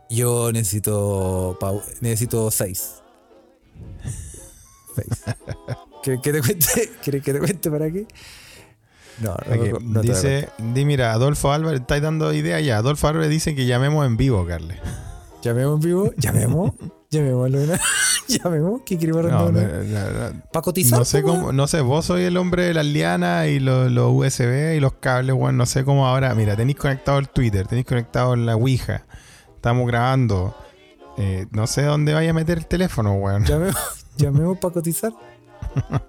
Yo necesito necesito 6. 6. ¿Quieres que te cuente? ¿Quieres que te cuente para qué? No, no, no dice, di, mira, Adolfo Álvarez, estáis dando idea ya. Adolfo Álvarez dice que llamemos en vivo, Carle. Llamemos en vivo, llamemos, llamemos a Luna, llamemos, ¿qué queremos No, la- la- ¿Para cotizar? no sé po, cómo, no sé, vos sois el hombre de las lianas y los, los USB y los cables, weón. No sé cómo ahora. Mira, tenéis conectado el Twitter, tenéis conectado la Ouija. Estamos grabando. Eh, no sé dónde vaya a meter el teléfono, weón. Llamemos, llamemos para cotizar.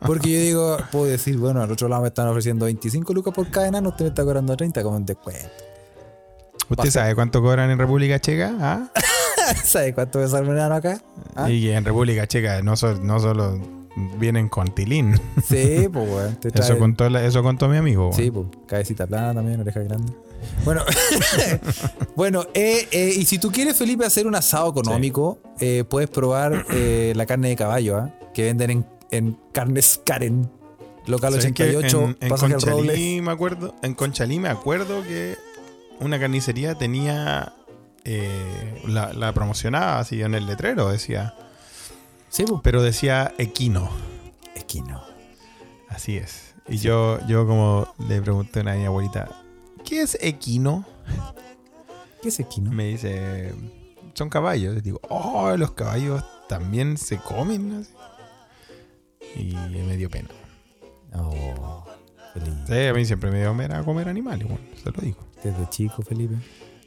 Porque yo digo, puedo decir, bueno, al otro lado me están ofreciendo 25 lucas por cada enano, usted me está cobrando 30 como un descuento. ¿Usted sabe cuánto cobran en República Checa? ¿Ah? ¿Sabe cuánto un enano acá? ¿Ah? Y en República Checa no, so- no solo vienen con tilín. Sí, pues, weón. Eso contó, la- eso contó mi amigo. weón. Sí, pues, cabecita plana también, oreja grande. Bueno, bueno eh, eh, y si tú quieres, Felipe, hacer un asado económico, eh, puedes probar la carne de caballo, ¿ah? que venden en, en Carnes Karen, local ¿Sabes qué? 88, en, en. Conchalí me acuerdo, en Conchalí me acuerdo que una carnicería tenía eh, la, la promocionaba así en el letrero decía, Sí, pues. pero decía equino, Es que no. así es. Y yo yo como le pregunté a mi abuelita, ¿qué es equino? ¿Qué es equino? Me dice, son caballos. Y digo, oh, los caballos también se comen. Y me dio pena. Oh, Felipe. Sí, a mí siempre me dio pena comer animales, bueno, se lo digo. Desde chico, Felipe.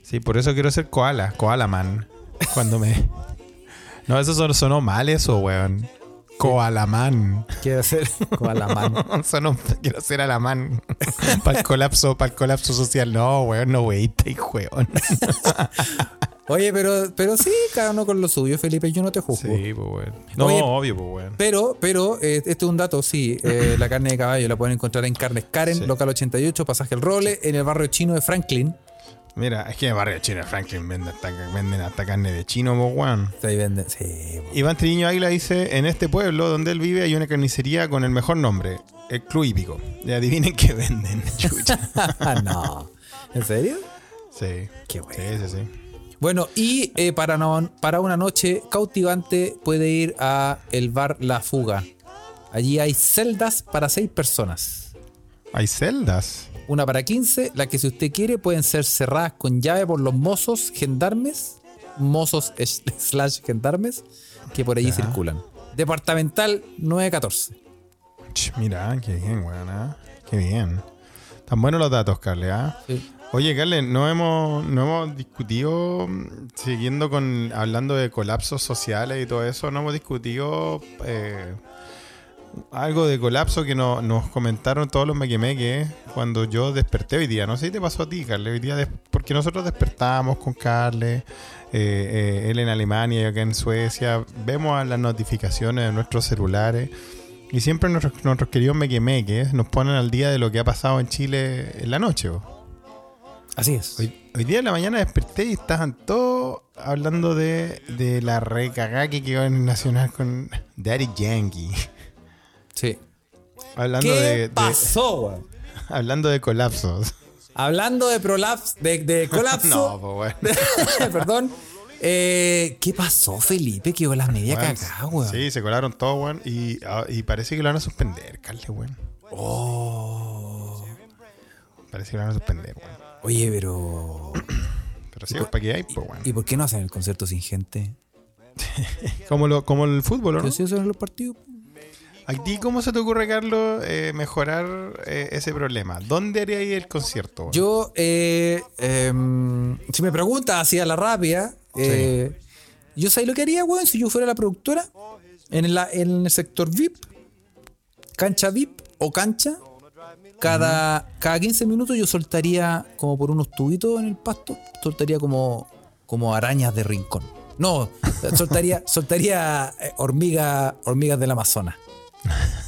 Sí, por eso quiero ser koala, koala man. Cuando me. No, eso son- sonó mal eso, weón. Koala man. Quiero la mano. Sonó, quiero ser alamán. para el colapso, para el colapso social. No, weón, no weite, weón. Oye, pero, pero sí, cada uno con lo suyo, Felipe, yo no te juzgo. Sí, pues weón. No, Oye, obvio, pues weón. Pero, pero, eh, este es un dato, sí. eh, la carne de caballo la pueden encontrar en Carnes Karen, Sí. local 88, pasaje El Roble, en el barrio chino de Franklin. Mira, es que en el barrio chino Franklin venden hasta, venden hasta carne de chino, weón. Ahí venden. Sí, po. Iván Triño Águila dice, en este pueblo donde él vive hay una carnicería con el mejor nombre, el Club Hípico. Y adivinen qué venden, chucha. no. ¿En serio? Sí. Qué bueno. Sí, sí, sí. Bueno, y eh, para, no- para una noche cautivante puede ir a el bar La Fuga. Allí hay celdas para seis personas. Hay celdas. Una para 15, la que si usted quiere pueden ser cerradas con llave por los mozos gendarmes, mozos slash gendarmes, que por allí Ya. circulan. Departamental 914. Ch, mira, qué bien. ¿ah? Qué bien. Tan buenos los datos, Carle, ¿ah? Sí. Oye, Carle, no hemos, no hemos discutido, siguiendo con, hablando de colapsos sociales y todo eso, no hemos discutido eh, algo de colapso que no- nos comentaron todos los mequemeques cuando yo desperté hoy día. No sé si te pasó a ti, Carle, hoy día, porque nosotros despertamos con Carle, eh, eh, él en Alemania y acá en Suecia, vemos a las notificaciones de nuestros celulares. Y siempre nuestros, nuestros queridos mequemeques nos ponen al día de lo que ha pasado en Chile en la noche. Así es. Hoy, hoy día en la mañana desperté y estaban todos hablando de, de la recagá que quedó en el Nacional con Daddy Yankee. Sí. Hablando ¿Qué de, de- pasó, weón? hablando de colapsos. Hablando de prolaps, de, de colapso. No, pues bueno. Perdón. Eh, ¿Qué pasó, Felipe? Quedó la media Weón, cagada, weón. Sí, se colaron todos, weón. Y, ah, y parece que lo van a suspender, Carle, weón. Oh. Parece que lo van a suspender, weón. Oye, pero. Pero sí, ¿para qué hay? Pues, weón. ¿Y por qué no hacen el concierto sin gente? Como, lo, como el fútbol, ¿o ¿no? ¿Qué se en los partidos? ¿A ti cómo se te ocurre, Carlos, eh, mejorar eh, ese problema? ¿Dónde haría ahí el concierto? Yo, eh, em, si me preguntas así a la rápida, eh, yo sé lo que haría, weón, si yo fuera la productora en, la, en el sector VIP, cancha VIP o cancha. Cada, cada 15 minutos yo soltaría como por unos tubitos en el pasto, soltaría como, como arañas de rincón. No, soltaría, soltaría eh, hormiga, hormigas del Amazonas.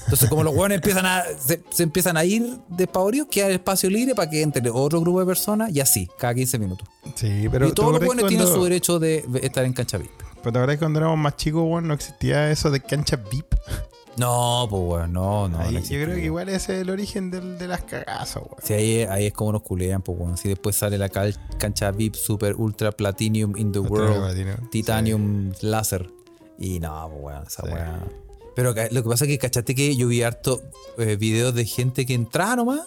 Entonces, como los hueones empiezan a, se, se empiezan a ir despavoridos, queda el espacio libre para que entre otro grupo de personas y así, cada 15 minutos. Sí, pero y todos los ¿te hueones tienen su derecho de estar en cancha VIP. Pero te acuerdas que cuando éramos más chicos, weón, no existía eso de cancha VIP. No, pues weón, no, no. Ahí, no yo creo que weón. igual ese es el origen del- de las cagazos, weón. Sí, ahí, ahí es como nos culean, pues weón. Si después sale la cal- cancha VIP Super Ultra Platinum in the Ultra World, Platinum, Titanium Láser. Y no, pues weón, esa Sí. weá. Pero lo que pasa es que, ¿cachaste que yo vi harto eh, videos de gente que entraba nomás?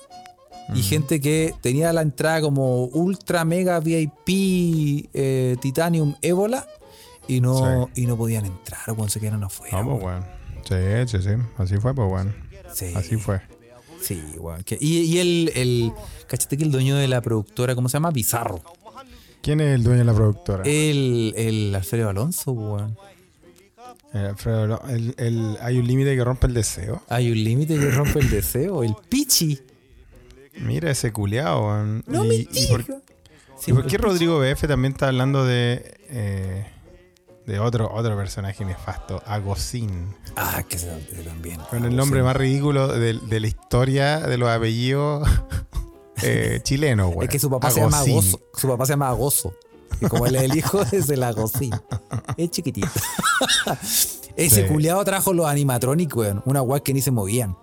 Y gente que tenía la entrada como ultra mega VIP eh, Titanium Ébola y no, y no podían entrar, weón, se quedaron afuera. No, pues. Sí, sí, sí. Así fue, pues, weón. Sí. Así fue. Sí, que- Y, y el, el. ¿Cachaste que el dueño de la productora, ¿cómo se llama? Bizarro. ¿Quién es el dueño de la productora? El, el Alfredo Alonso, weón. Alfredo, no, el- el- hay un límite que rompe el deseo. Hay un límite que rompe el deseo. El Pichi. Mira ese culeado. No y, me y por, digas. y por qué Rodrigo BF también está hablando de. eh, de otro, otro personaje nefasto, Agosín. Ah, que también. Con el nombre más ridículo de, de la historia de los apellidos eh, chilenos, güey. Es que su papá se llama Agosín. Gozo. Su papá se llama Gozo. Y como él es el hijo, es el Agosín. Es chiquitito. Ese Sí. culiado trajo los animatronics, weón. Una weá que ni se movían.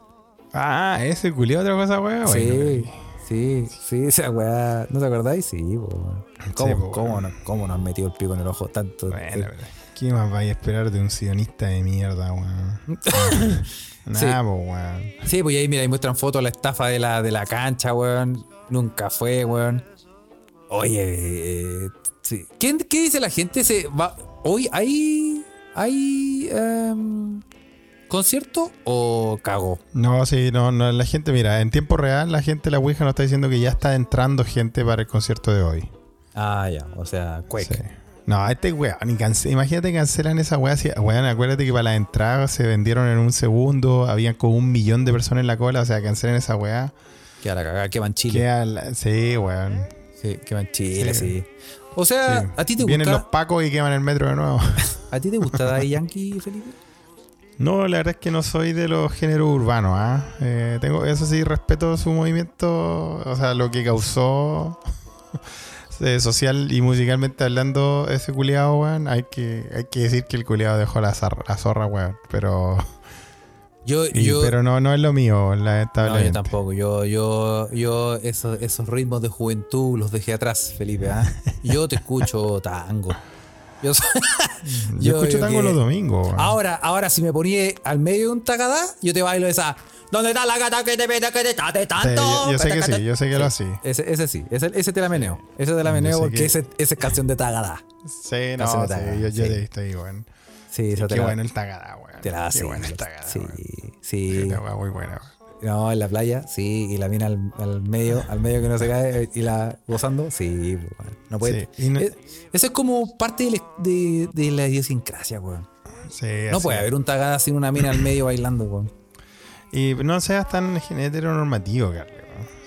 Ah, ese culiado otra cosa, güey. sí, sí, sí, esa weá. ¿No te acordáis? Sí, weón. ¿Cómo, po, cómo, weón. no, ¿Cómo nos han metido el pico en el ojo tanto? Bueno, pero ¿qué más vais a esperar de un sionista de mierda, weón? Nada, po, weón. Sí, pues y ahí mira, ahí muestran fotos de la estafa de la, de la cancha, weón. Nunca fue, weón. Oye, eh, sí. ¿Qué, qué dice la gente? Se va, ¿Hoy hay, hay em, concierto o cago? No, sí, no, no, la gente, mira, en tiempo real la gente, la Ouija nos está diciendo que ya está entrando gente para el concierto de hoy. Ah, ya, o sea. Sí. No, este weón, imagínate cancelan esa weá. Si, weón, acuérdate que para las entradas se vendieron en un segundo, habían como un millón de personas en la cola, o sea, cancelan esa weá. Que a la cagada, que van Chile. Queda la- sí, weón. Sí, que van Chile, sí. Sí. O sea, Sí. ¿a ti te Vienen gusta? los pacos y queman el metro de nuevo. ¿A ti te gusta Daddy Yankee, Felipe? No, la verdad es que no soy de los géneros urbanos, ¿ah? Eh, tengo, eso sí, respeto su movimiento, o sea, lo que causó eh, social y musicalmente hablando, ese culiado, weón, hay que, hay que decir que el culiado dejó la, la zorra, weón. Pero, Yo, yo, pero no, no es lo mío, no, lamentablemente. yo tampoco. Yo, yo, yo esos, esos ritmos de juventud los dejé atrás, Felipe. ¿ah? Yo te escucho tango. Yo, escucho tango que- los domingos. Ahora, ahora si me ponía al medio de un tagadá, yo te bailo esa. ¿Dónde está la gata que te pide que te tate tanto? yo, yo sé que sí, yo sé que lo así. Ese, ese sí, ese, ese te la meneo. Ese te la meneo porque que- ese, ese es canción de tagadá. Sí, no, sí, yo, yo sí. te weón. Sí, Qué la, bueno el tagada, weón. Te la Qué sí, Sí. Una muy buena. No, en la playa, sí, y la mina al, al medio, al medio que no se cae y la gozando, sí, bueno, no puede. Sí, no- Eh, Eso es como parte de la, de, de la idiosincrasia, weón. Sí, No puede es. haber un tagada sin una mina al medio bailando, weón. Y no seas tan heteronormativo, Carlos.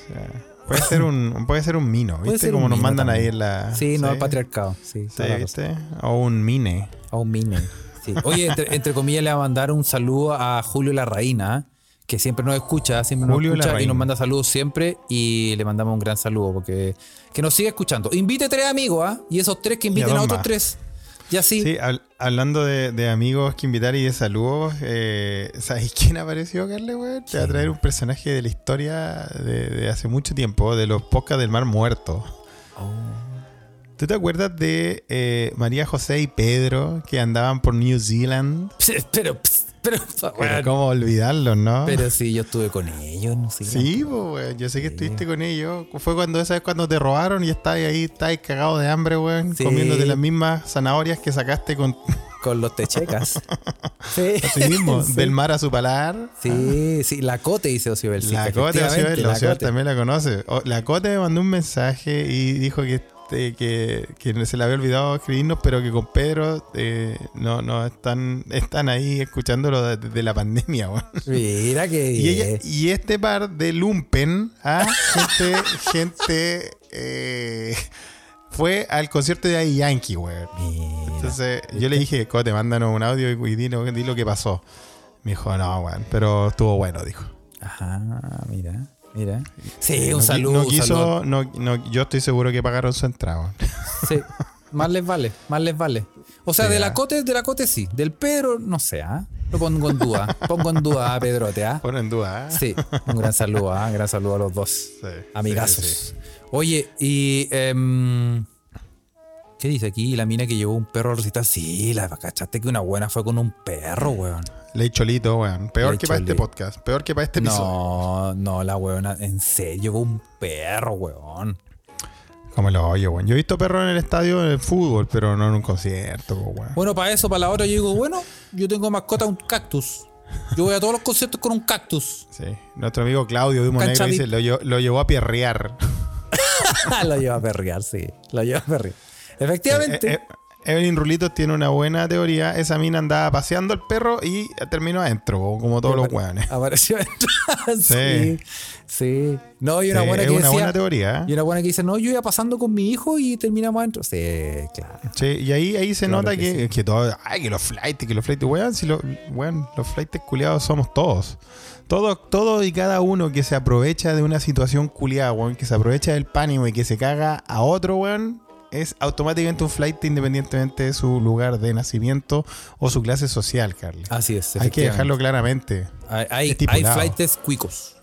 O sea, puede ser un, puede ser un mino, ¿viste? ser Como nos mino mandan también. ahí en la. Sí, no, el patriarcado, sí. ¿viste? O un mine. A un mine. Sí. Oye, entre, entre comillas, le va a mandar un saludo a Julio Larraína, que siempre nos escucha, siempre nos escucha y nos manda saludos siempre. Y le mandamos un gran saludo porque que nos sigue escuchando. Invite tres amigos, ¿ah? Y esos tres que inviten a otros más. tres. Y así. Sí, hab- hablando de, de amigos que invitar y de saludos, eh, ¿sabes quién apareció, Carle? Te va a traer un personaje de la historia de, de hace mucho tiempo, de los podcasts del Mar Muerto. Oh. ¿Tú te acuerdas de eh, María José y Pedro que andaban por New Zealand? Pero, pero, Pero bueno, cómo olvidarlos, ¿no? pero sí, yo estuve con ellos, no sé. Sí, pues. Yo sé que estuviste con ellos. Fue cuando esa vez cuando te robaron y estabas ahí, estabas cagado de hambre, güey. Sí. Comiéndote las mismas zanahorias que sacaste con Con los techecas. sí. así mismo, Sí. del mar a su palar. Sí, sí, la Cote dice Ocio Bel, sí, la Cote. también la conoce. O- La Cote me mandó un mensaje y dijo que, este, que, que se le había olvidado escribirnos, pero que con Pedro eh, no, no están, están ahí escuchándolo desde de la pandemia, güey. Mira que Y, ella- y este par de Lumpen, ¿ah? gente, gente eh, fue al concierto de Daddy Yankee. Entonces yo le dije, Cote, mándanos un audio y, y di, lo- di lo que pasó. Me dijo, no, weón, pero estuvo bueno, dijo. Ajá, mira, mira. Sí, No un saludo. No un saludo. no, yo estoy seguro que pagaron su entrada. Sí, más les vale, más les vale. O sea, Sí, de la Cote, de la Cote sí. Del Pedro, no sé, ¿ah? Lo pongo en duda. Pongo en duda a Pedrote, ¿ah? Pon en duda, ¿eh? Sí, un gran saludo, ¿ah? Un gran saludo a los dos. Sí, Amigazos. sí. Oye, y. em, ¿Qué dice aquí? La mina que llevó un perro al recital. Sí, la cachaste que una buena fue con un perro, weón. Ley Cholito, weón. Peor Ley que para este podcast. Peor que para este episodio. No, no, la weona. En serio, llevó un perro, weón. Como lo oye, weón. Yo he visto perros en el estadio de fútbol, pero no en un concierto, weón. Bueno, para eso, para la hora, yo digo, bueno, yo tengo mascota un cactus. Yo voy a todos los conciertos con un cactus. Sí. Nuestro amigo Claudio de Humo Negro dice, lo, lle- lo llevó a pierrear. lo lleva a perrear, sí. Lo lleva a perrear. Efectivamente. Eh, eh, Evelyn Rulitos tiene una buena teoría. Esa mina andaba paseando al perro y terminó adentro, como todos los weones. Apareció sí. Sí. Sí. No, y una Sí, buena es que una decía- buena teoría. ¿eh? Y una buena que dice, no, yo iba pasando con mi hijo y terminamos adentro. Sí, claro. Sí, y ahí, ahí se Claro nota que que, que todo, ay, que los flights, que los flights, weón, si lo, weón, los flights culiados somos todos. Todo, todo y cada uno que se aprovecha de una situación culiada, weón, que se aprovecha del pánico y que se caga a otro, weón, es automáticamente un flight independientemente de su lugar de nacimiento o su clase social, Carly. Así es. Hay que dejarlo claramente. Hay, hay, flightes cuicos.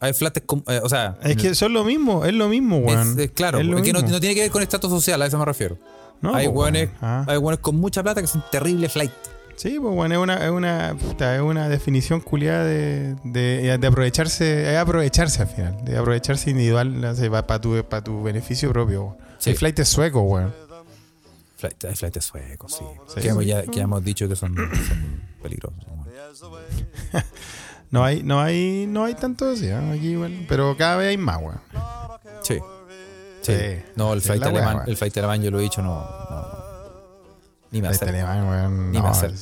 Hay flightes, com- eh, o sea, Es que son lo mismo, es lo mismo, weón. es- es claro, Es que no, tiene que ver con estatus social, a eso me refiero. No, hay pues, weón. Ah. con mucha plata que son terribles flight. Sí, pues bueno, es una, es una, puta, es una definición culiada de, de, de aprovecharse, es aprovecharse al final, de aprovecharse individual para tu, pa' tu beneficio propio. Sí. El flight es sueco, weón. Flight, hay flightes suecos, sí. Sí. Que, ya, que hemos dicho que son, son peligrosos. No hay, no hay, no hay tanto así, ¿eh? aquí igual, pero cada vez hay más, weón. Sí. Sí. No, el flight alemán, el flight alemán yo lo he dicho, no. no. Ni me Este acerco. alemán, weón, Ni me no, acerco.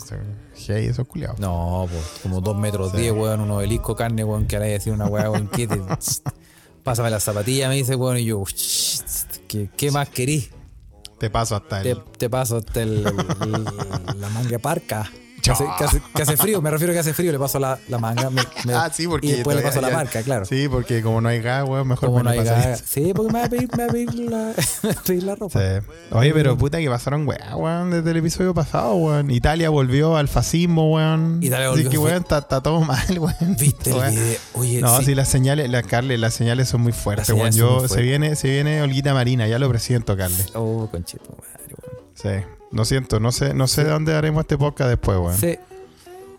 es- hey, esos culiados. No, pues, como dos metros Sí. diez, weón, un obelisco carne, weón, que ahora decir una weá, weón, que te- Pásame las zapatillas, me dice, weón, y yo, ¿qué, qué más querís? Te paso hasta Te, el... te paso hasta el, el- la manga parca. Que hace, que hace- que hace frío, me refiero a que hace frío, le paso la, la manga. me- me- Ah, sí, porque. y después le paso la marca, claro. Sí, porque como no hay gas, weón, mejor Como me no hay gas. Sí, porque me va a pedir, me va a pedir la, a pedir la ropa. Sí. Oye, pero puta que pasaron, weón, desde el episodio pasado, weón. Italia volvió al fascismo, weón. Italia Así volvió que, al weón, está, todo mal, weón. ¿Viste Weón. Oye, No, sí. sí, las señales, la Carle, las señales son muy fuertes, weón. Yo, se viene, se viene Olguita Marina, ya lo presiento, Carle. Oh, conchito, madre, weón. Sí. Lo siento, no sé, no sé de dónde haremos este podcast después, weón. Sí.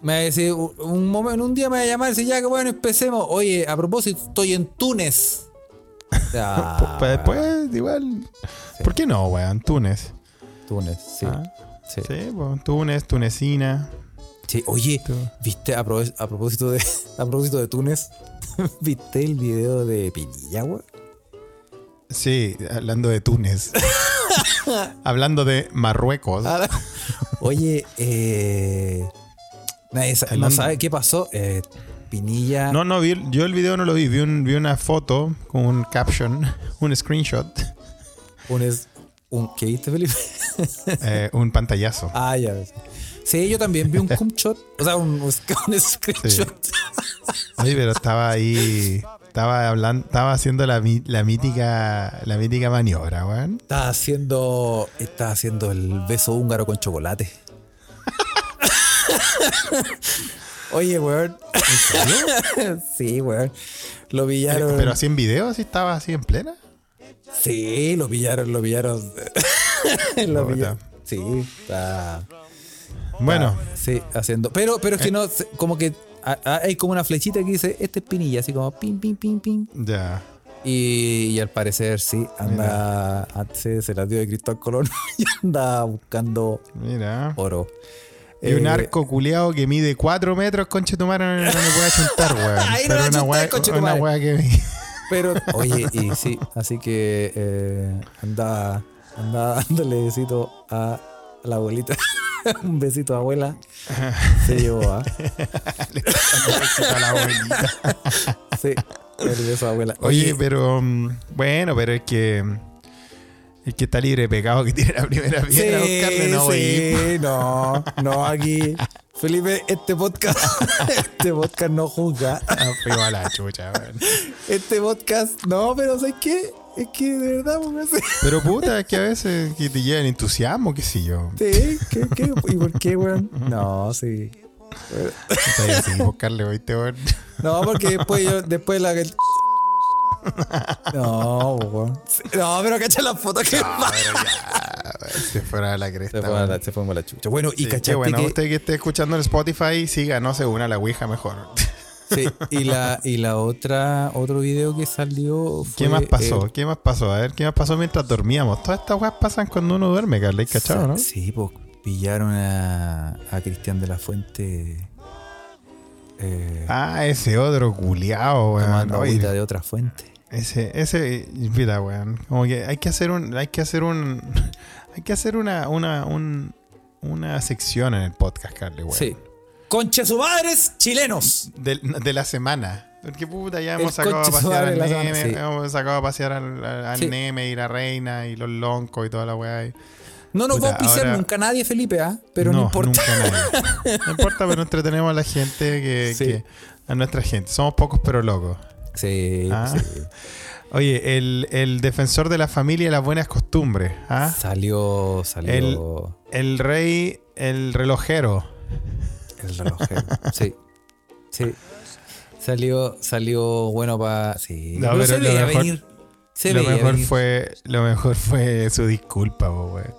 Me va a decir, un, momento, un día me va a llamar y decir, ya que bueno, empecemos. Oye, a propósito, estoy en Túnez. Ah, Pues después, igual. ¿Por qué no, weón? Túnez. Túnez, sí. Ah, sí. Sí, pues, Túnez, Tunecina. Sí, oye. ¿viste a, pro- a propósito de a propósito de Túnez? ¿Viste el video de Pinilla, weón? Sí, hablando de Túnez. hablando de Marruecos. Ahora- Oye, eh, nadie sa- no Hablando- sabe qué pasó. Eh, Pinilla. No, no, vi, el- yo el video no lo vi. Vi, un- vi una foto con un caption, un screenshot, Un es, un, ¿Qué viste, Felipe? eh, un pantallazo. ah, ya ves. Sí, yo también vi un screenshot. O sea, un, un screenshot. Oye, pero estaba ahí. Estaba hablando, estaba haciendo la, la mítica la mítica maniobra, weón. Estaba haciendo. Estaba haciendo el beso húngaro con chocolate. Oye, weón. sí, weón. Lo pillaron. Pero así en video, así estaba así en plena. Sí, lo pillaron, lo pillaron. lo pillaron. Sí, está. Bueno, Sí, haciendo. Pero, pero es que no, se- como que hay como una flechita que dice, este es Pinilla, así como pim, pim, pim, pim. ya. Y, y al parecer sí, anda, se, se la dio de Cristóbal Colón y anda buscando Mira. oro. Y un Eh, arco culeado que mide 4 metros, conche tu madre, no, no me puede chuntar, weón. Ahí no Pero a una weá, una weá que me- Pero, oye, y sí, así que eh, anda, anda dándole besito a la abuelita. un besito a abuela. Se llevó a. a la abuelita. Sí, el beso a abuela. Oye, pero mm, bueno, pero es que es que está libre de pecado que tiene la primera piedra, sí, buscarle, no, sí, no, no, aquí. Felipe, este podcast, este podcast no juzga. Feo a la chucha. Este podcast, no, pero ¿sabes qué? Es que de verdad, pues, sí, Pero puta, es que a veces que te llevan entusiasmo, qué sé yo. ¿qué, qué? ¿Y por qué, weón? No, sí. Está así, buscarle, oíste, weón. No, porque después yo, después la que. No, weón. No, pero cacha la foto que pero ya, se fuera a la cresta. se fue, a la, se fue a la chucha. Bueno, y Sí, cachaste bueno, que. usted que esté escuchando en Spotify, siga, no se una a la Ouija mejor. Sí, y la, y la otra, otro video que salió fue. ¿Qué más pasó? eh, ¿Qué más pasó? A ver, ¿qué más pasó mientras dormíamos? Todas estas weas pasan cuando uno duerme, Carla, ¿hay cachado, no? Sí, pues pillaron a, a Cristian de la Fuente. Eh, Ah, ese otro culiao, weón. agüita de otra fuente. Ese, ese, mira, weón. Como que hay que hacer un, hay que hacer un, hay que hacer una, una, un- una sección en el podcast, Carly, weón. Sí. Conche su madres chilenos. De, de la semana. Porque puta, ya hemos sacado a pasear al semana, Neme, sí. hemos sacado a pasear al, al- al Sí. Neme y la reina y los loncos y toda la weá. No nos Puta, va a auspiciar ahora- nunca nadie, Felipe, ¿ah? Pero no, importa. Nunca nadie. No importa, pero entretenemos a la gente que, Sí. que- a nuestra gente. Somos pocos pero locos. Sí, Ah. sí. Oye, el, el defensor de la familia y las buenas costumbres. ¿ah? Salió, salió El rey, el relojero. El, relojero. sí. Sí. Salió, salió bueno para. Sí. No, Pero pero se lo veía mejor- venir. Se lo veía mejor venir. fue, lo mejor fue su disculpa, weón.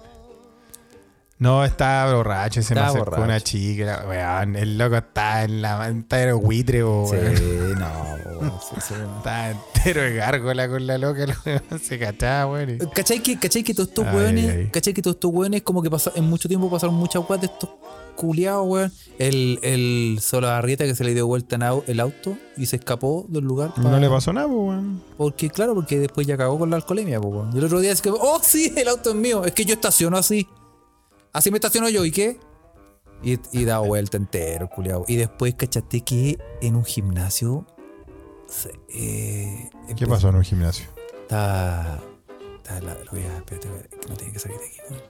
No, estaba borracho se Estaba me acercó borracho. una chica, weón. El loco está en la entero de buitre, po, Sí, weón. no, weón, sí, sí, weón. Estaba entero de gárgola con la loca, weón se cachaba, weón. y- ¿Cachai que, cachai que todos estos Ay, weones, ay. cachai que todos estos weones como que pasa, en mucho tiempo pasaron muchas weas de estos culiados, weón? El, el Solabarrieta que se le dio vuelta en au- el auto y se escapó del lugar. No le pasó nada, weón. Porque, claro, porque después ya cagó con la alcoholemia, weón. Y el otro día es que, oh, sí, el auto es mío. Es que yo estaciono así. Así me estaciono yo, ¿y qué? Y, y da vuelta entero, culiado. Y después, ¿cachaste que en un gimnasio. eh, ¿Qué pasó en un gimnasio? Está. Está la. Lo voy a. Espérate, espérate, que no tiene que salir de aquí, weón.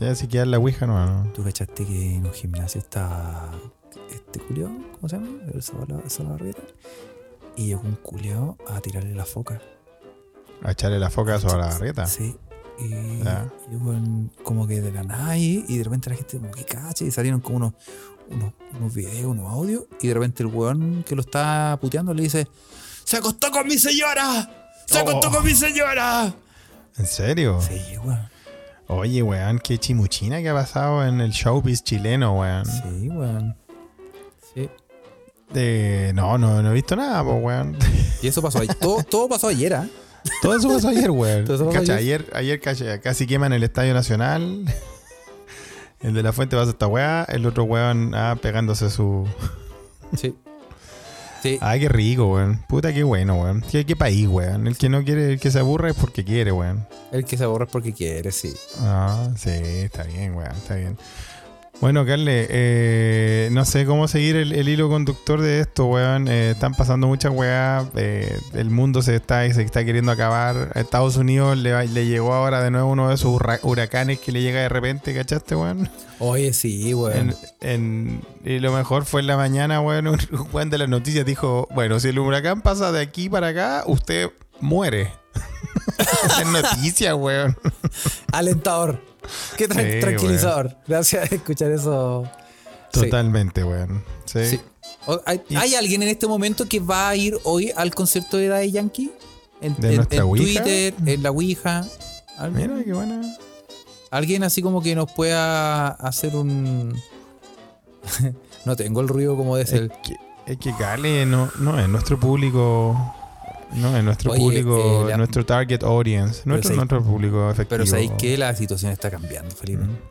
Ya si queda la Ouija, no, no. ¿Tú cachaste que en un gimnasio está este culiao? ¿Cómo se llama? El Sala- Salabarrieta. Y llegó un culiao a tirarle la foca. A echarle la foca sobre la barrieta. Sí. Y llegó en- como que de la nada y de repente la gente como que cacha y salieron como unos, unos, unos videos, unos audios y de repente el weón que lo está puteando le dice ¡Se acostó con mi señora! ¡Se acostó Oh. con mi señora! ¿En serio? Sí, weón. Oye, weón, qué chimuchina que ha pasado en el showbiz chileno, weón. Sí, weón. Sí. De... No, no, no he visto nada, pues, weón. Y eso pasó ayer. Todo, todo pasó ayer, ¿ah? Todo eso pasó ayer, weón. Cacha, ayer. ayer, cacha, casi queman el Estadio Nacional. El de la fuente va a esta weá. El otro weón ah, pegándose su. Sí. Sí. Ay, qué rico, weón. Puta, qué bueno, weón. Qué, qué país, weón. El que no quiere, el que se aburre es porque quiere, weón. El que se borra es porque quiere, sí. Ah, sí, está bien, weón, está bien. Bueno, Carle, eh, no sé cómo seguir el, el hilo conductor de esto, weón. Eh, están pasando muchas weas. eh, el mundo se está, se está queriendo acabar. A Estados Unidos le, le llegó ahora de nuevo uno de esos huracanes que le llega de repente, ¿cachaste, weón? Oye, sí, weón. En, en- y lo mejor fue en la mañana, weón. Un weón de las noticias dijo: Bueno, si el huracán pasa de aquí para acá, usted muere. es noticia, weón. Alentador. Qué tran- Sí, tranquilizador. Gracias de escuchar eso. Sí. Totalmente, weón. Sí. Sí. O- ¿Hay, alguien en este momento que va a ir hoy al concierto de Daddy Yankee? En, ¿De en- en? Twitter, en la Ouija. ¿Alguien? Mira, qué buena. Alguien así como que nos pueda hacer un. no tengo el ruido como de Es ser. que, es que Cale no, no es nuestro público. No es nuestro Oye, público, eh, la- nuestro target audience. Nuestro, nuestro público efectivo. Pero sabéis que la situación está cambiando, Felipe. Mm. ¿Por qué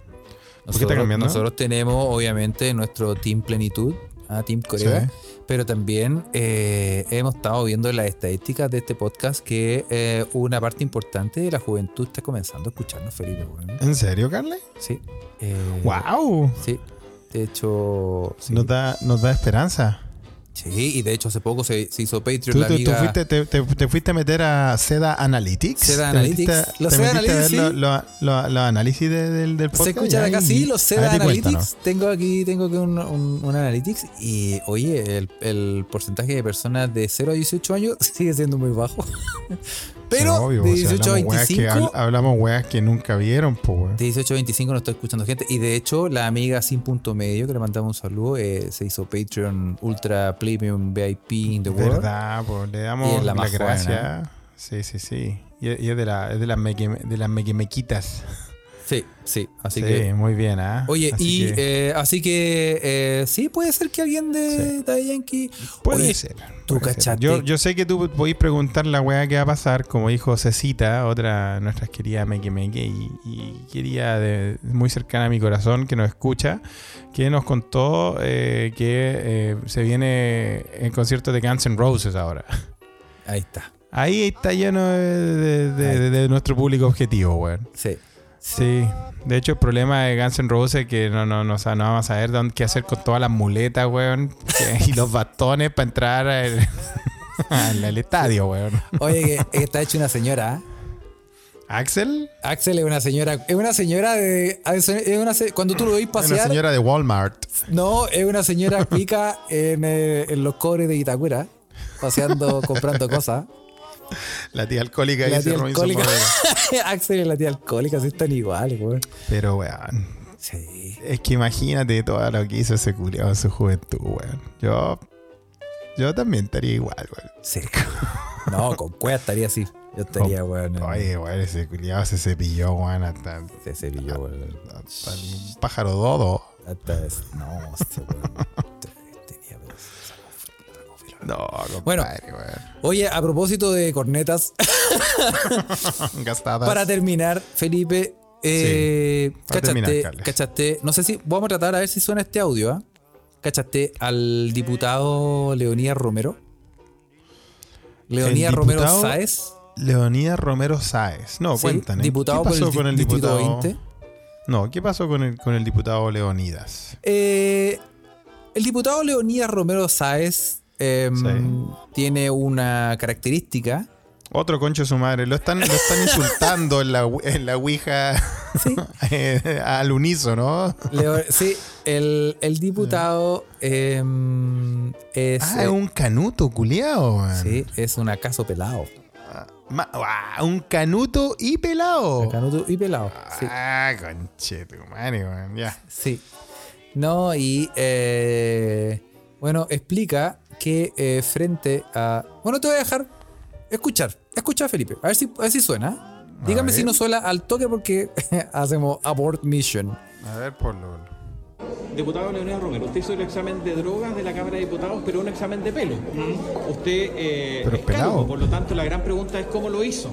está Nosotros- cambiando? Nosotros tenemos, obviamente, nuestro Team Plenitud, a Team Corea, Sí. pero también eh, hemos estado viendo en las estadísticas de este podcast que eh, una parte importante de la juventud está comenzando a escucharnos, Felipe. ¿En serio, Carle? Sí. eh, ¡Wow! Sí. De hecho, sí. Nos, da, nos da esperanza. Sí, y de hecho hace poco se, se hizo Patreon ¿Tú, la tú- tú amiga... fuiste, te, te- te fuiste a meter a Seda Analytics? Seda ¿Te Analytics. metiste- Los Seda metiste a ver Analytics, lo- lo- lo- los análisis de- del, del podcast? Se escuchan acá, sí, los SEDA Analytics. cuéntanos. Tengo aquí, tengo aquí un, un- un Analytics. Y oye, el, el porcentaje de personas de 0 a 18 años sigue siendo muy bajo. Pero Sí, obvio, de o sea, 18 a hablamos weas que 25. habl- hablamos weas que nunca vieron, po, weón. De 18 a 25 no estoy escuchando gente. Y de hecho, la amiga Sin Punto Medio, que le mandamos un saludo, eh, se hizo Patreon Ultra Premium VIP in the World. ¿Verdad? Pues le damos la la más gracias. Sí, sí, sí. Y, y es de, la, es de las meque- de las mequemequitas. Sí, sí. Así sí, que. muy bien, ¿ah? Oye, Así y que eh, así que eh, sí, puede ser que alguien de Daddy Yankee. puede Oye, ser. tú puede ser. Yo, yo sé que tú podéis preguntar la weá que va a pasar, como dijo Cecita, otra de nuestras queridas Meque Meque, y, y quería de, muy cercana a mi corazón, que nos escucha, que nos contó eh, que eh, se viene el concierto de Guns N' Roses ahora. Ahí está. Ahí está lleno de- de nuestro público objetivo, weón. Sí. Sí, de hecho el problema de Guns N' Roses es que no, no, no, o sea, no vamos a saber dónde, qué hacer con todas las muletas, weón, que- y los bastones para entrar al, al- al estadio, weón. Oye, que está hecho una señora. ¿eh? Axel, Axel es una señora. Es una señora de. Es una, cuando tú lo una pasear. señora de Walmart. No, es una señora pica en, eh, en los cobres de Itacura. Paseando, comprando cosas. La tía alcohólica La dice tía Robinson alcohólica. Axel y la tía alcohólica, sí están iguales, weón. Pero, weón, Sí. es que imagínate todo lo que hizo ese culiado en su juventud, weón. Yo, yo también estaría igual, weón. Sí. No, con cueva estaría así. Yo estaría, weón. en- Oye, weón, ese culiado se cepilló, weón, hasta, Se cepilló, weón. hasta el pájaro dodo. Hasta es- No, este weón. No, compadre, Bueno. Oye, a propósito de cornetas, Gastadas. para terminar, Felipe, eh, para cachaste, terminar, cachaste, no sé si, vamos a tratar a ver si suena este audio, ¿ah? ¿Cachaste al diputado Leonidas Romero? Leonidas Romero Sáez. Leonidas Romero Sáez. No, sí, cuéntanos. Diputado ¿Qué por pasó el con el diputado? 20. No, ¿qué pasó con el, con el diputado Leonidas? Eh, el diputado Leonidas Romero Sáez em, Sí. tiene una característica Otro concho de su madre. Lo están, lo están insultando en la, en la Ouija al unísono. Leo- sí, el, el diputado em, es, Ah, es un canuto culiao, sí, es un acaso pelado. Ma- ah, un canuto y pelado. Canuto y pelado. Sí. Ah, conche tu madre, weón. Ya. Sí. No, y eh, bueno, explica que eh, frente a. Bueno, te voy a dejar escuchar. Escucha, Felipe. A ver si, a ver si suena. Dígame si no suena al toque porque hacemos abort mission. A ver, por lo. Diputado Leonel Romero, usted hizo el examen de drogas de la Cámara de Diputados, pero un examen de pelo. Usted eh, Pero es calvo, por lo tanto la gran pregunta es cómo lo hizo.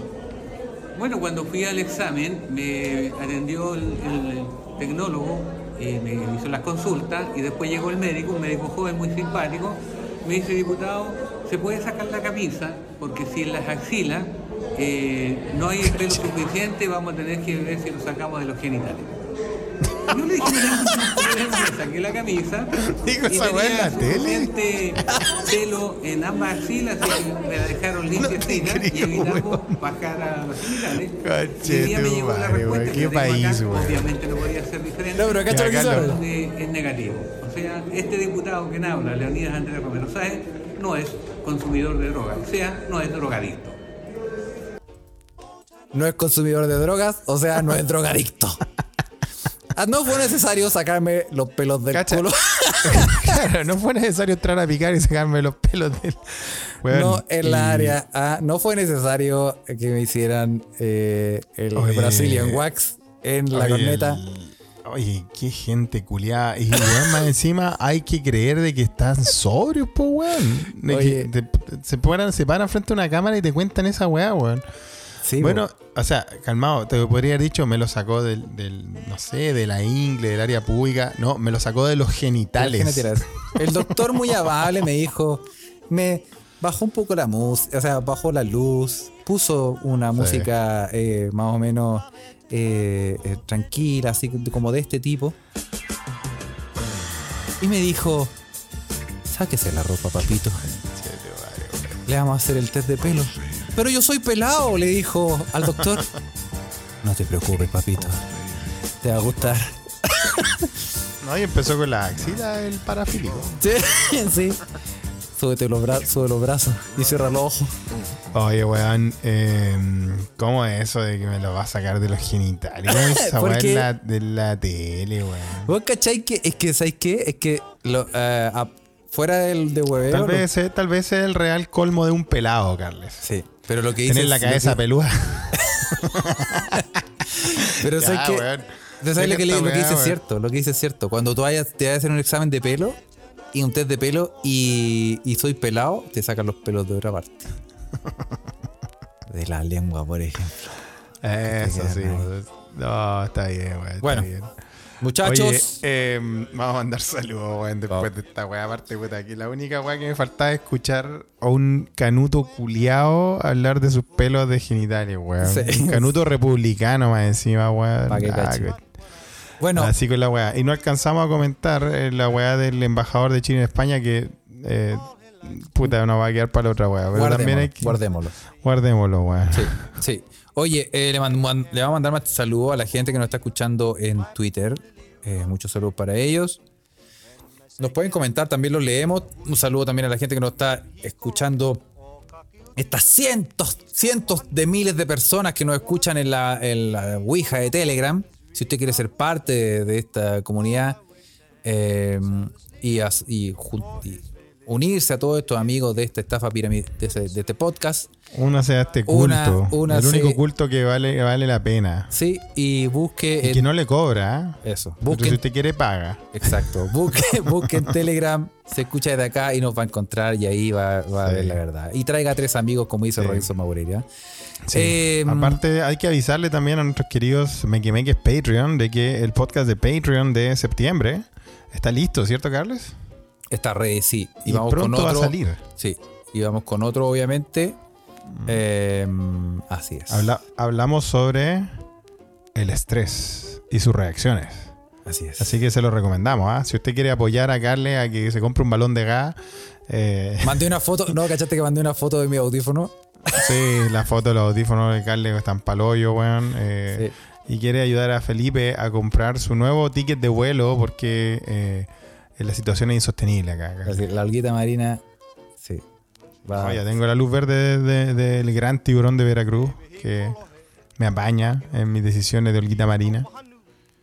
Bueno, cuando fui al examen me atendió el, el tecnólogo, eh, me hizo las consultas y después llegó el médico, un médico joven muy simpático, me dice, diputado, ¿se puede sacar la camisa? Porque si en las axilas eh, no hay el pelo suficiente, vamos a tener que ver si lo sacamos de los genitales. Yo le dije, me saqué la camisa Dijo y esa weá en la tele. pelo en ambas axilas y me la dejaron limpiecita y creo, evitamos bajar a los genitales. Conche Y día me llegó la respuesta que qué país, weón. Obviamente no podía ser diferente. No, pero acá está lo que es negativo. O sea, este diputado que habla, Leonidas Andrés Romero Sáez, no es consumidor de drogas, o sea, no es drogadicto. No es consumidor de drogas, o sea, no es drogadicto. Ah, No fue necesario sacarme los pelos del Cacha. culo. claro, no fue necesario entrar a picar y sacarme los pelos del. Weón, No en la área. Ah, no fue necesario que me hicieran eh, el Oye. Brazilian Wax en la Oye, corneta. el- Oye, qué gente culiada. Y weón, más encima hay que creer de que están sobrios, po, weón. De Oye. que te- se, paran, se paran frente a una cámara y te cuentan esa weá, weón. Sí, bueno, o sea, calmado, te podría haber dicho, me lo sacó del, del, no sé, de la ingle, del área pública. No, me lo sacó de los genitales. El doctor muy amable me dijo, me bajó un poco la música, o sea, bajó la luz, puso una música eh, más o menos eh, eh, tranquila, así como de este tipo. Y me dijo, sáquese la ropa, papito. Le vamos a hacer el test de pelo. Pero yo soy pelado, le dijo al doctor. No te preocupes, papito. Te va a gustar. No, y empezó con la axila el parafílico. Sí, sí. Súbete los, bra- sube los brazos y cierra los ojos. Oye, weón, eh, ¿cómo es eso de que me lo va a sacar de los genitales? ¿Cómo es esa Porque- en la, de la tele, weón? ¿Vos cachai que es que, ¿sabes qué? Es que lo, eh, a- fuera del de hueveo. Tal lo- vez, tal vez sea el real colmo de un pelado, Carles. Sí, pero lo que dice. Tener la cabeza que- peluda. Pero Ya, ¿sabes weón. ¿Tú ¿Sabes lo que, le- lo que dice es cierto? Lo que dice es cierto. Cuando tú vayas, te vas a hacer un examen de pelo y un test de pelo y, y soy pelado, te sacan los pelos de otra parte. De la lengua, por ejemplo. Eso Te sí. No, está bien, weón. está Bueno, bien. Muchachos, Oye, eh, vamos a mandar saludos, weón, después de esta weá. Aparte, puta, aquí la única weá que me faltaba es escuchar a un canuto culiao hablar de sus pelos de genitales, weón. Sí. Un canuto republicano más encima, weón. Pa' que Ah, bueno, Así con la weá. Y no alcanzamos a comentar eh, la weá del embajador de Chile en España que. eh, puta, no va a quedar para la otra weá. Pero también guardémoslo, hay que. guardémoslo. Guardémoslo, weón. Sí, sí. Oye, eh, le, mand- man- le vamos a mandar más saludos a la gente que nos está escuchando en Twitter. Eh, muchos saludos para ellos. Nos pueden comentar, también los leemos. Un saludo también a la gente que nos está escuchando. Estas cientos, cientos de miles de personas que nos escuchan en la, en la Ouija de Telegram. Si usted quiere ser parte de, esta comunidad eh, y, as- unirse a todos estos amigos de esta estafa piramidal, de, este podcast, Una sea este culto. Una- una el único culto que vale, vale la pena. Sí, y busque. Y en- que no le cobra, ¿eh? Eso. Busque, si usted quiere, paga. exacto. Busque, busque en Telegram, se escucha desde acá y nos va a encontrar y ahí va, va a ver la verdad. Y traiga a tres amigos, como hizo Sí. Robinson Maurelia. Sí. Eh, Aparte, hay que avisarle también a nuestros queridos Mequimeques Patreon de que el podcast de Patreon de septiembre está listo, ¿cierto, Carles? Está ready, sí. Y, Y vamos con pronto va a otro. salir. Sí. Y vamos con otro, obviamente. Eh, así es. Habla- hablamos sobre el estrés y sus reacciones. Así es. Así que se lo recomendamos. ¿ah? Si usted quiere apoyar a Carles a que se compre un balón de gas, eh, Mandé una foto. No, cachaste que mandé una foto de mi audífono. Sí, la foto de los audífonos de Carle están paloyo, weón. eh, Y quiere ayudar a Felipe a comprar su nuevo ticket de vuelo porque eh, la situación es insostenible acá. acá. La alguita marina. Sí. Va- ya tengo la luz verde de- de- del gran tiburón de Veracruz que me apaña en mis decisiones de holguita marina.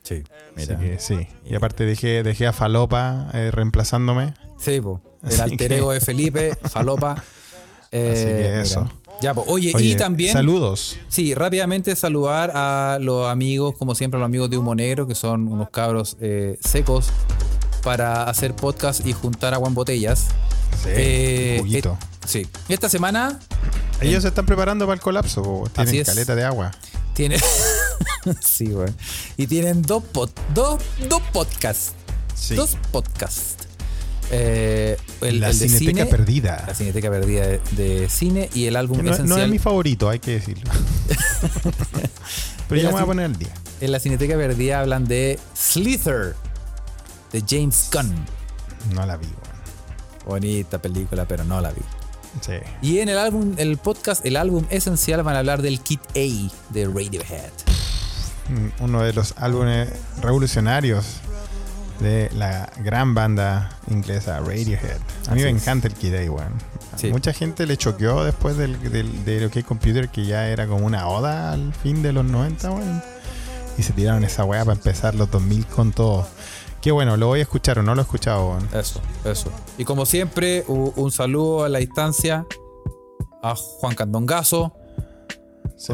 Sí. Mira. que sí. Y aparte dejé, dejé a Falopa eh, reemplazándome. Sí, po. El alter ego de Felipe, Falopa. Eh, Así que mira. eso. Ya. Oye, Oye, y también. Saludos. Sí, rápidamente saludar a los amigos, como siempre, a los amigos de Humo Negro, que son unos cabros eh, secos para hacer podcast y juntar agua en botellas. Sí, Eh, et- sí. Esta semana Ellos se están preparando para el colapso. Tienen Así es. caleta de agua. tiene. sí, güey. Y tienen dos, pod- dos, dos podcasts. Sí. Dos podcasts. Eh, el, la el de Cineteca cine, Perdida. La Cineteca Perdida de, de cine y el álbum no, no esencial. es mi favorito, hay que decirlo. Pero ya me voy a poner al día. En la Cineteca Perdida hablan de Slither, de James Gunn. No la vi, weón. Bonita película, pero no la vi. Sí. Y en el álbum, el podcast, el álbum esencial, van a hablar del Kit A de Radiohead. Mm, Uno de los álbumes revolucionarios de la gran banda inglesa Radiohead. A mí Así me es. encanta el Kid A, weón. Sí. Mucha gente le choqueó después del, del, de OK Computer que ya era como una oda al fin de los 90, weón. Y se tiraron esa weá para empezar los 2000 con todo. Qué bueno, lo voy a escuchar o no lo he escuchado. Eso, eso. Y como siempre, un saludo a la distancia a Juan Candongazo Sí.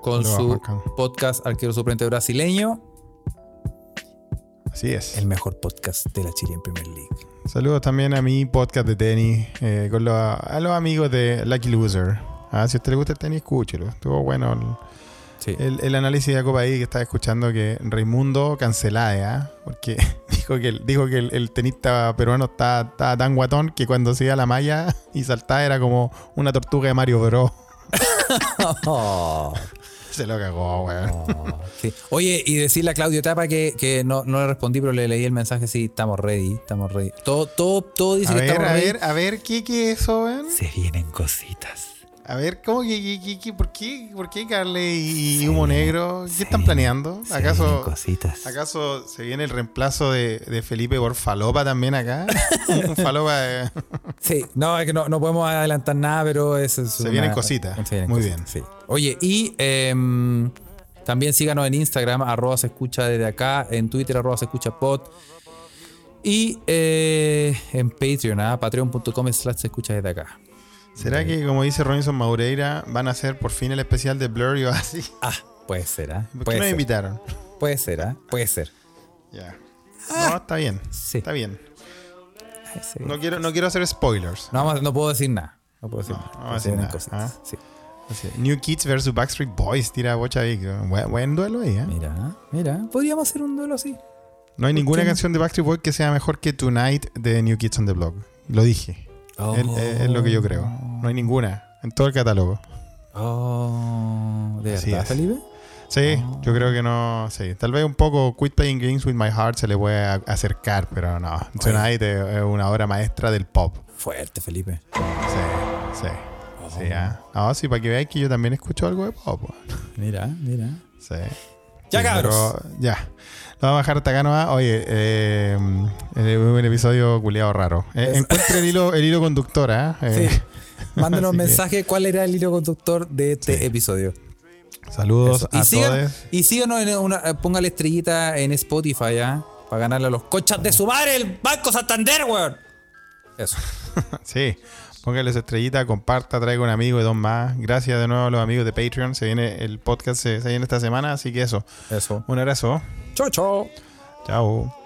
con su podcast Arquero Suplente Brasileño, Así es. el mejor podcast de la Chile en Premier League. Saludos también a mi podcast de tenis, eh, con los, a los amigos de Lucky Loser. Ah, si a usted le gusta el tenis, escúchelo. Estuvo bueno el, Sí. el- el análisis de la Copa ahí que estaba escuchando que Raimundo cancelada, ¿ah? porque dijo que, dijo que el, el tenista peruano estaba, estaba tan guatón que cuando se iba a la malla y saltaba era como una tortuga de Mario Bros. Oh, Se lo cagó, weón. sí. Oye, y decirle a Claudio Tapa que, que no, no le respondí, pero le leí el mensaje, sí, estamos ready, estamos ready. Todo, todo, todo dice A que ver, estamos a ready. ver, a ver, ¿qué, qué es eso, weón? Se vienen cositas. A ver, ¿cómo que, que- por qué, por qué Carly y Humo Negro? ¿Qué están planeando? ¿Acaso, cositas. ¿Acaso se viene el reemplazo de, de Felipe por Falopa también acá? Un Falopa de... Sí, no, es que no, no podemos adelantar nada, pero eso es Se una- vienen cositas. se vienen Muy cositas, bien. sí. Oye, y em, también síganos en Instagram, arroba se escucha desde acá, en Twitter, arroba se escucha pod. Y eh, en Patreon, ¿ah? patreon.com slash se escucha desde acá. ¿Será que, como dice Robinson Maureira, van a hacer por fin el especial de Blur y así? Ah, puede ser, ¿ah? ¿Por qué ser. invitaron? Puede ser, ¿ah? Puede ser. Ya. No, está bien. Sí. Está bien. No quiero, no quiero hacer spoilers. No, no puedo decir nada. No puedo decir No, nada. no Se decir nada, ¿ah? sí. Así, New Kids versus Backstreet Boys, tira bocha ahí. Buen, buen duelo ahí, ¿eh? Mira, mira, podríamos hacer un duelo así. No hay ninguna qué no? canción de Backstreet Boys que sea mejor que Tonight de New Kids on the Block. Lo dije. Es, es- es lo que yo creo. No hay ninguna en todo el catálogo. Oh, ¿de Así verdad, es. Felipe? Sí, yo creo que no. Sí, tal vez un poco Quit Playing Games with My Heart se le puede a- acercar, pero no. Tonight es una obra maestra del pop. Fuerte, Felipe. Sí, sí. Sí, ah. No, sí, para que veáis que yo también escucho algo de pop. Mira, mira. Sí. Ya, cabros. pero ya. Vamos a dejar hasta acá nomás. Oye, eh, eh, un episodio culiado raro. Eh, encuentre el hilo, el hilo conductor, ¿ah? Eh, Sí. Mándenos que- mensaje cuál era el hilo conductor de este Sí. episodio. Saludos Eso. a Y, sigan- todos. y síganos en una, póngale estrellita en Spotify, ¿ya? Para ganarle a los cochas de su madre, el Banco Santander, weón. Eso. Sí. Póngale su estrellita, comparta, traiga un amigo y dos más. Gracias de nuevo a los amigos de Patreon. Se viene el podcast, se, se viene esta semana, así que eso. Eso. Un abrazo. Chau, chau. Chao.